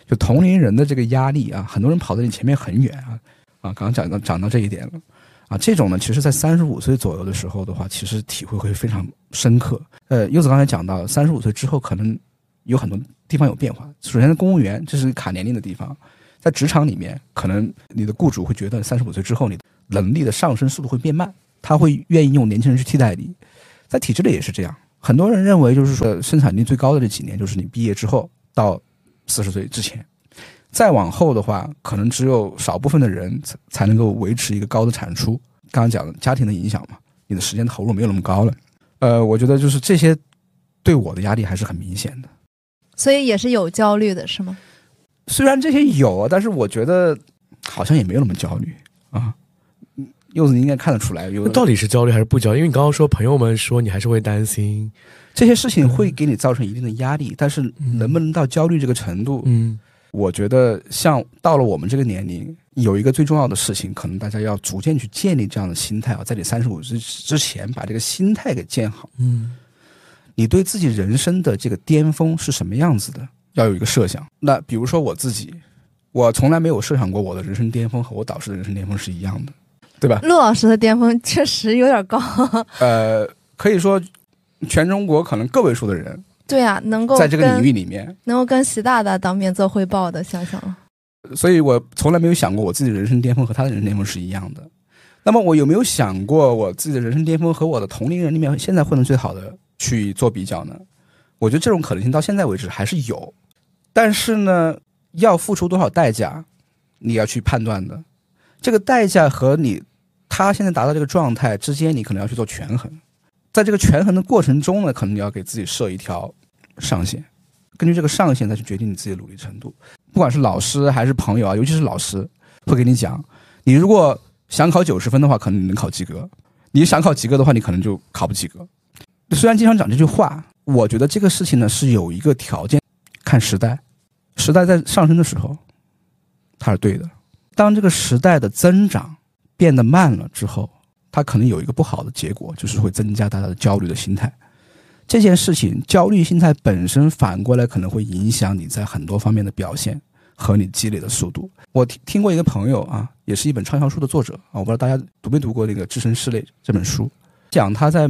就同龄人的这个压力啊，很多人跑在你前面很远啊。啊，刚刚讲到讲到这一点了，啊，这种呢，其实，在三十五岁左右的时候的话，其实体会会非常深刻。呃，柚子刚才讲到，三十五岁之后可能有很多地方有变化。首先，公务员这是卡年龄的地方，在职场里面，可能你的雇主会觉得三十五岁之后，你能力的上升速度会变慢，他会愿意用年轻人去替代你。在体制内也是这样，很多人认为就是说，生产力最高的这几年，就是你毕业之后到四十岁之前。再往后的话，可能只有少部分的人才才能够维持一个高的产出。刚刚讲的家庭的影响嘛，你的时间投入没有那么高了。呃，我觉得就是这些对我的压力还是很明显的。所以也是有焦虑的，是吗？虽然这些有，但是我觉得好像也没有那么焦虑啊。柚子，你应该看得出来，有到底是焦虑还是不焦虑？因为你刚刚说朋友们说你还是会担心这些事情会给你造成一定的压力，但是能不能到焦虑这个程度？嗯。我觉得像到了我们这个年龄，有一个最重要的事情，可能大家要逐渐去建立这样的心态啊，在你三十五之之前，把这个心态给建好。嗯，你对自己人生的这个巅峰是什么样子的，要有一个设想。那比如说我自己，我从来没有设想过我的人生巅峰和我导师的人生巅峰是一样的，对吧？陆老师的巅峰确实有点高。呃，可以说，全中国可能个位数的人，对啊，能够在这个领域里面，能够跟习大大当面做汇报的，想想。所以我从来没有想过我自己的人生巅峰和他的人生巅峰是一样的。那么我有没有想过我自己的人生巅峰和我的同龄人里面现在混的最好的去做比较呢？我觉得这种可能性到现在为止还是有，但是呢，要付出多少代价，你要去判断的。这个代价和你他现在达到这个状态之间，你可能要去做权衡。在这个权衡的过程中呢，可能你要给自己设一条上限，根据这个上限再去决定你自己的努力程度。不管是老师还是朋友啊，尤其是老师，会给你讲，你如果想考九十分的话，可能你能考及格；你想考及格的话，你可能就考不及格。虽然经常讲这句话，我觉得这个事情呢是有一个条件，看时代，时代在上升的时候，它是对的；当这个时代的增长变得慢了之后，它可能有一个不好的结果，就是会增加大家的焦虑的心态。这件事情，焦虑心态本身反过来可能会影响你在很多方面的表现和你积累的速度。我听听过一个朋友啊，也是一本畅销书的作者啊，我不知道大家读没读过那个《置身事内》这本书，讲他在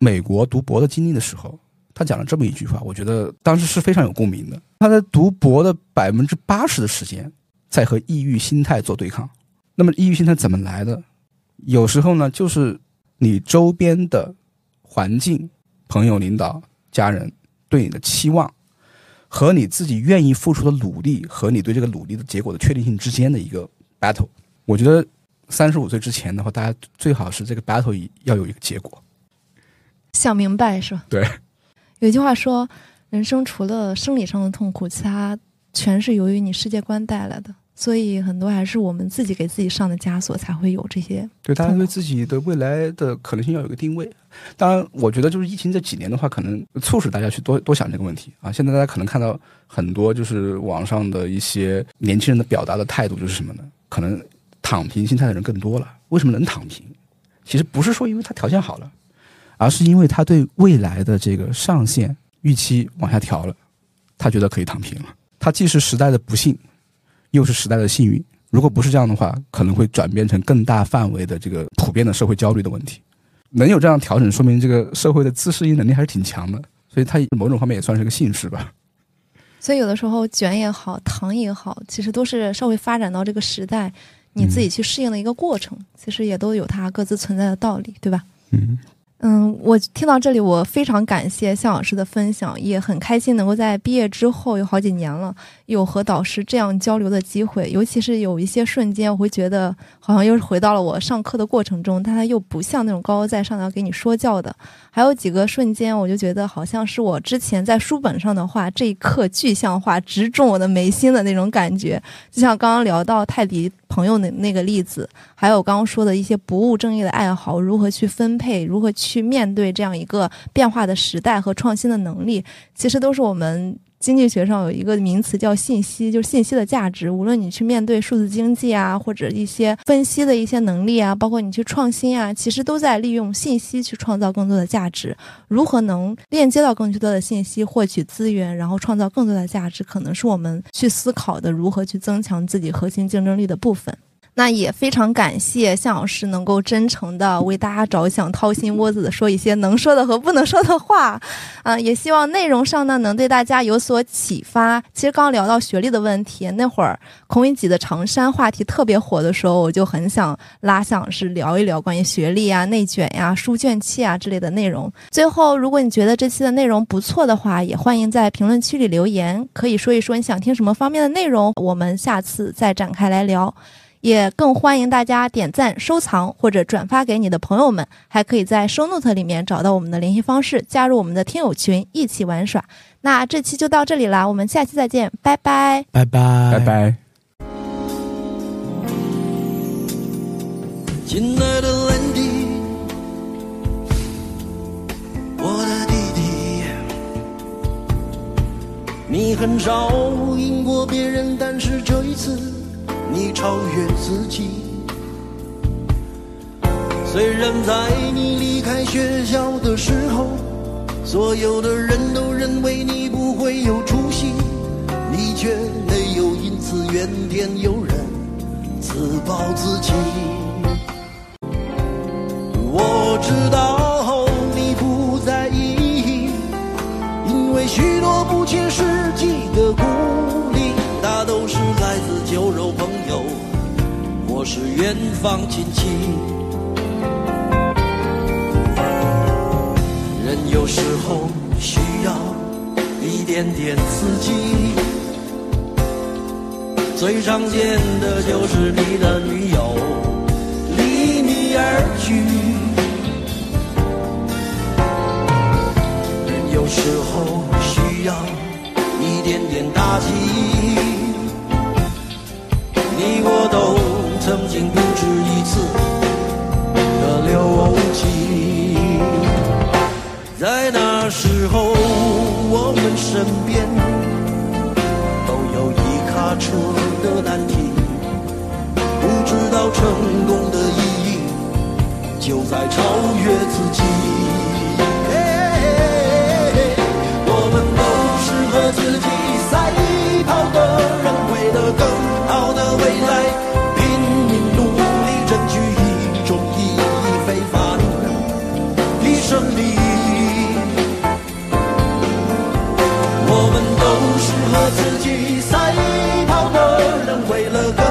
美国读博的经历的时候，他讲了这么一句话，我觉得当时是非常有共鸣的。他在读博的百分之八十的时间在和抑郁心态做对抗。那么抑郁心态怎么来的？有时候呢，就是你周边的环境。朋友、领导、家人对你的期望，和你自己愿意付出的努力，和你对这个努力的结果的确定性之间的一个 battle。我觉得三十五岁之前的话，大家最好是这个 battle 要有一个结果。想明白是吧？对。有一句话说，人生除了生理上的痛苦，其他全是由于你世界观带来的。所以很多还是我们自己给自己上的枷锁，才会有这些。对，大家对自己的未来的可能性要有个定位。当然，我觉得就是疫情这几年的话，可能促使大家去多多想这个问题啊。现在大家可能看到很多就是网上的一些年轻人的表达的态度，就是什么呢？可能躺平心态的人更多了。为什么能躺平？其实不是说因为他条件好了，而是因为他对未来的这个上限预期往下调了，他觉得可以躺平了。他既是时代的不幸。又是时代的幸运，如果不是这样的话，可能会转变成更大范围的这个普遍的社会焦虑的问题。能有这样调整，说明这个社会的自适应能力还是挺强的，所以它某种方面也算是个幸事吧。所以有的时候卷也好，躺也好，其实都是社会发展到这个时代，你自己去适应的一个过程，其实也都有它各自存在的道理，对吧？嗯。嗯，我听到这里，我非常感谢向老师的分享，也很开心能够在毕业之后有好几年了，有和导师这样交流的机会。尤其是有一些瞬间，我会觉得好像又是回到了我上课的过程中，但他又不像那种高高在上的要给你说教的。还有几个瞬间，我就觉得好像是我之前在书本上的话，这一刻具象化，直中我的眉心的那种感觉。就像刚刚聊到泰迪。朋友那那个例子，还有刚刚说的一些不务正业的爱好，如何去分配，如何去面对这样一个变化的时代和创新的能力，其实都是我们。经济学上有一个名词叫信息，就是信息的价值。无论你去面对数字经济啊，或者一些分析的一些能力啊，包括你去创新啊，其实都在利用信息去创造更多的价值。如何能链接到更多的信息，获取资源，然后创造更多的价值，可能是我们去思考的如何去增强自己核心竞争力的部分。那也非常感谢向老师能够真诚的为大家着想，掏心窝子的说一些能说的和不能说的话，啊，也希望内容上呢能对大家有所启发。其实刚聊到学历的问题，那会儿孔乙己的长衫话题特别火的时候，我就很想拉向老师聊一聊关于学历啊、内卷呀、书卷气啊之类的内容。最后，如果你觉得这期的内容不错的话，也欢迎在评论区里留言，可以说一说你想听什么方面的内容，我们下次再展开来聊。也更欢迎大家点赞、收藏或者转发给你的朋友们，还可以在 Show Note 里面找到我们的联系方式，加入我们的听友群，一起玩耍。那这期就到这里啦，我们下期再见，拜拜，拜拜，拜拜。亲爱的兰迪，我的弟弟，你很少赢过别人，但是这一次。你超越自己。虽然在你离开学校的时候，所有的人都认为你不会有出息，你却没有因此怨天尤人，自暴自弃。是远方亲戚。人有时候需要一点点刺激，最常见的就是你的女友离你而去。人有时候需要一点点打击，你我都曾经不止一次的流涕。在那时候，我们身边都有一卡车的难题，不知道成功的意义就在超越自己。我们都是和自己赛跑的人，为了更 look up.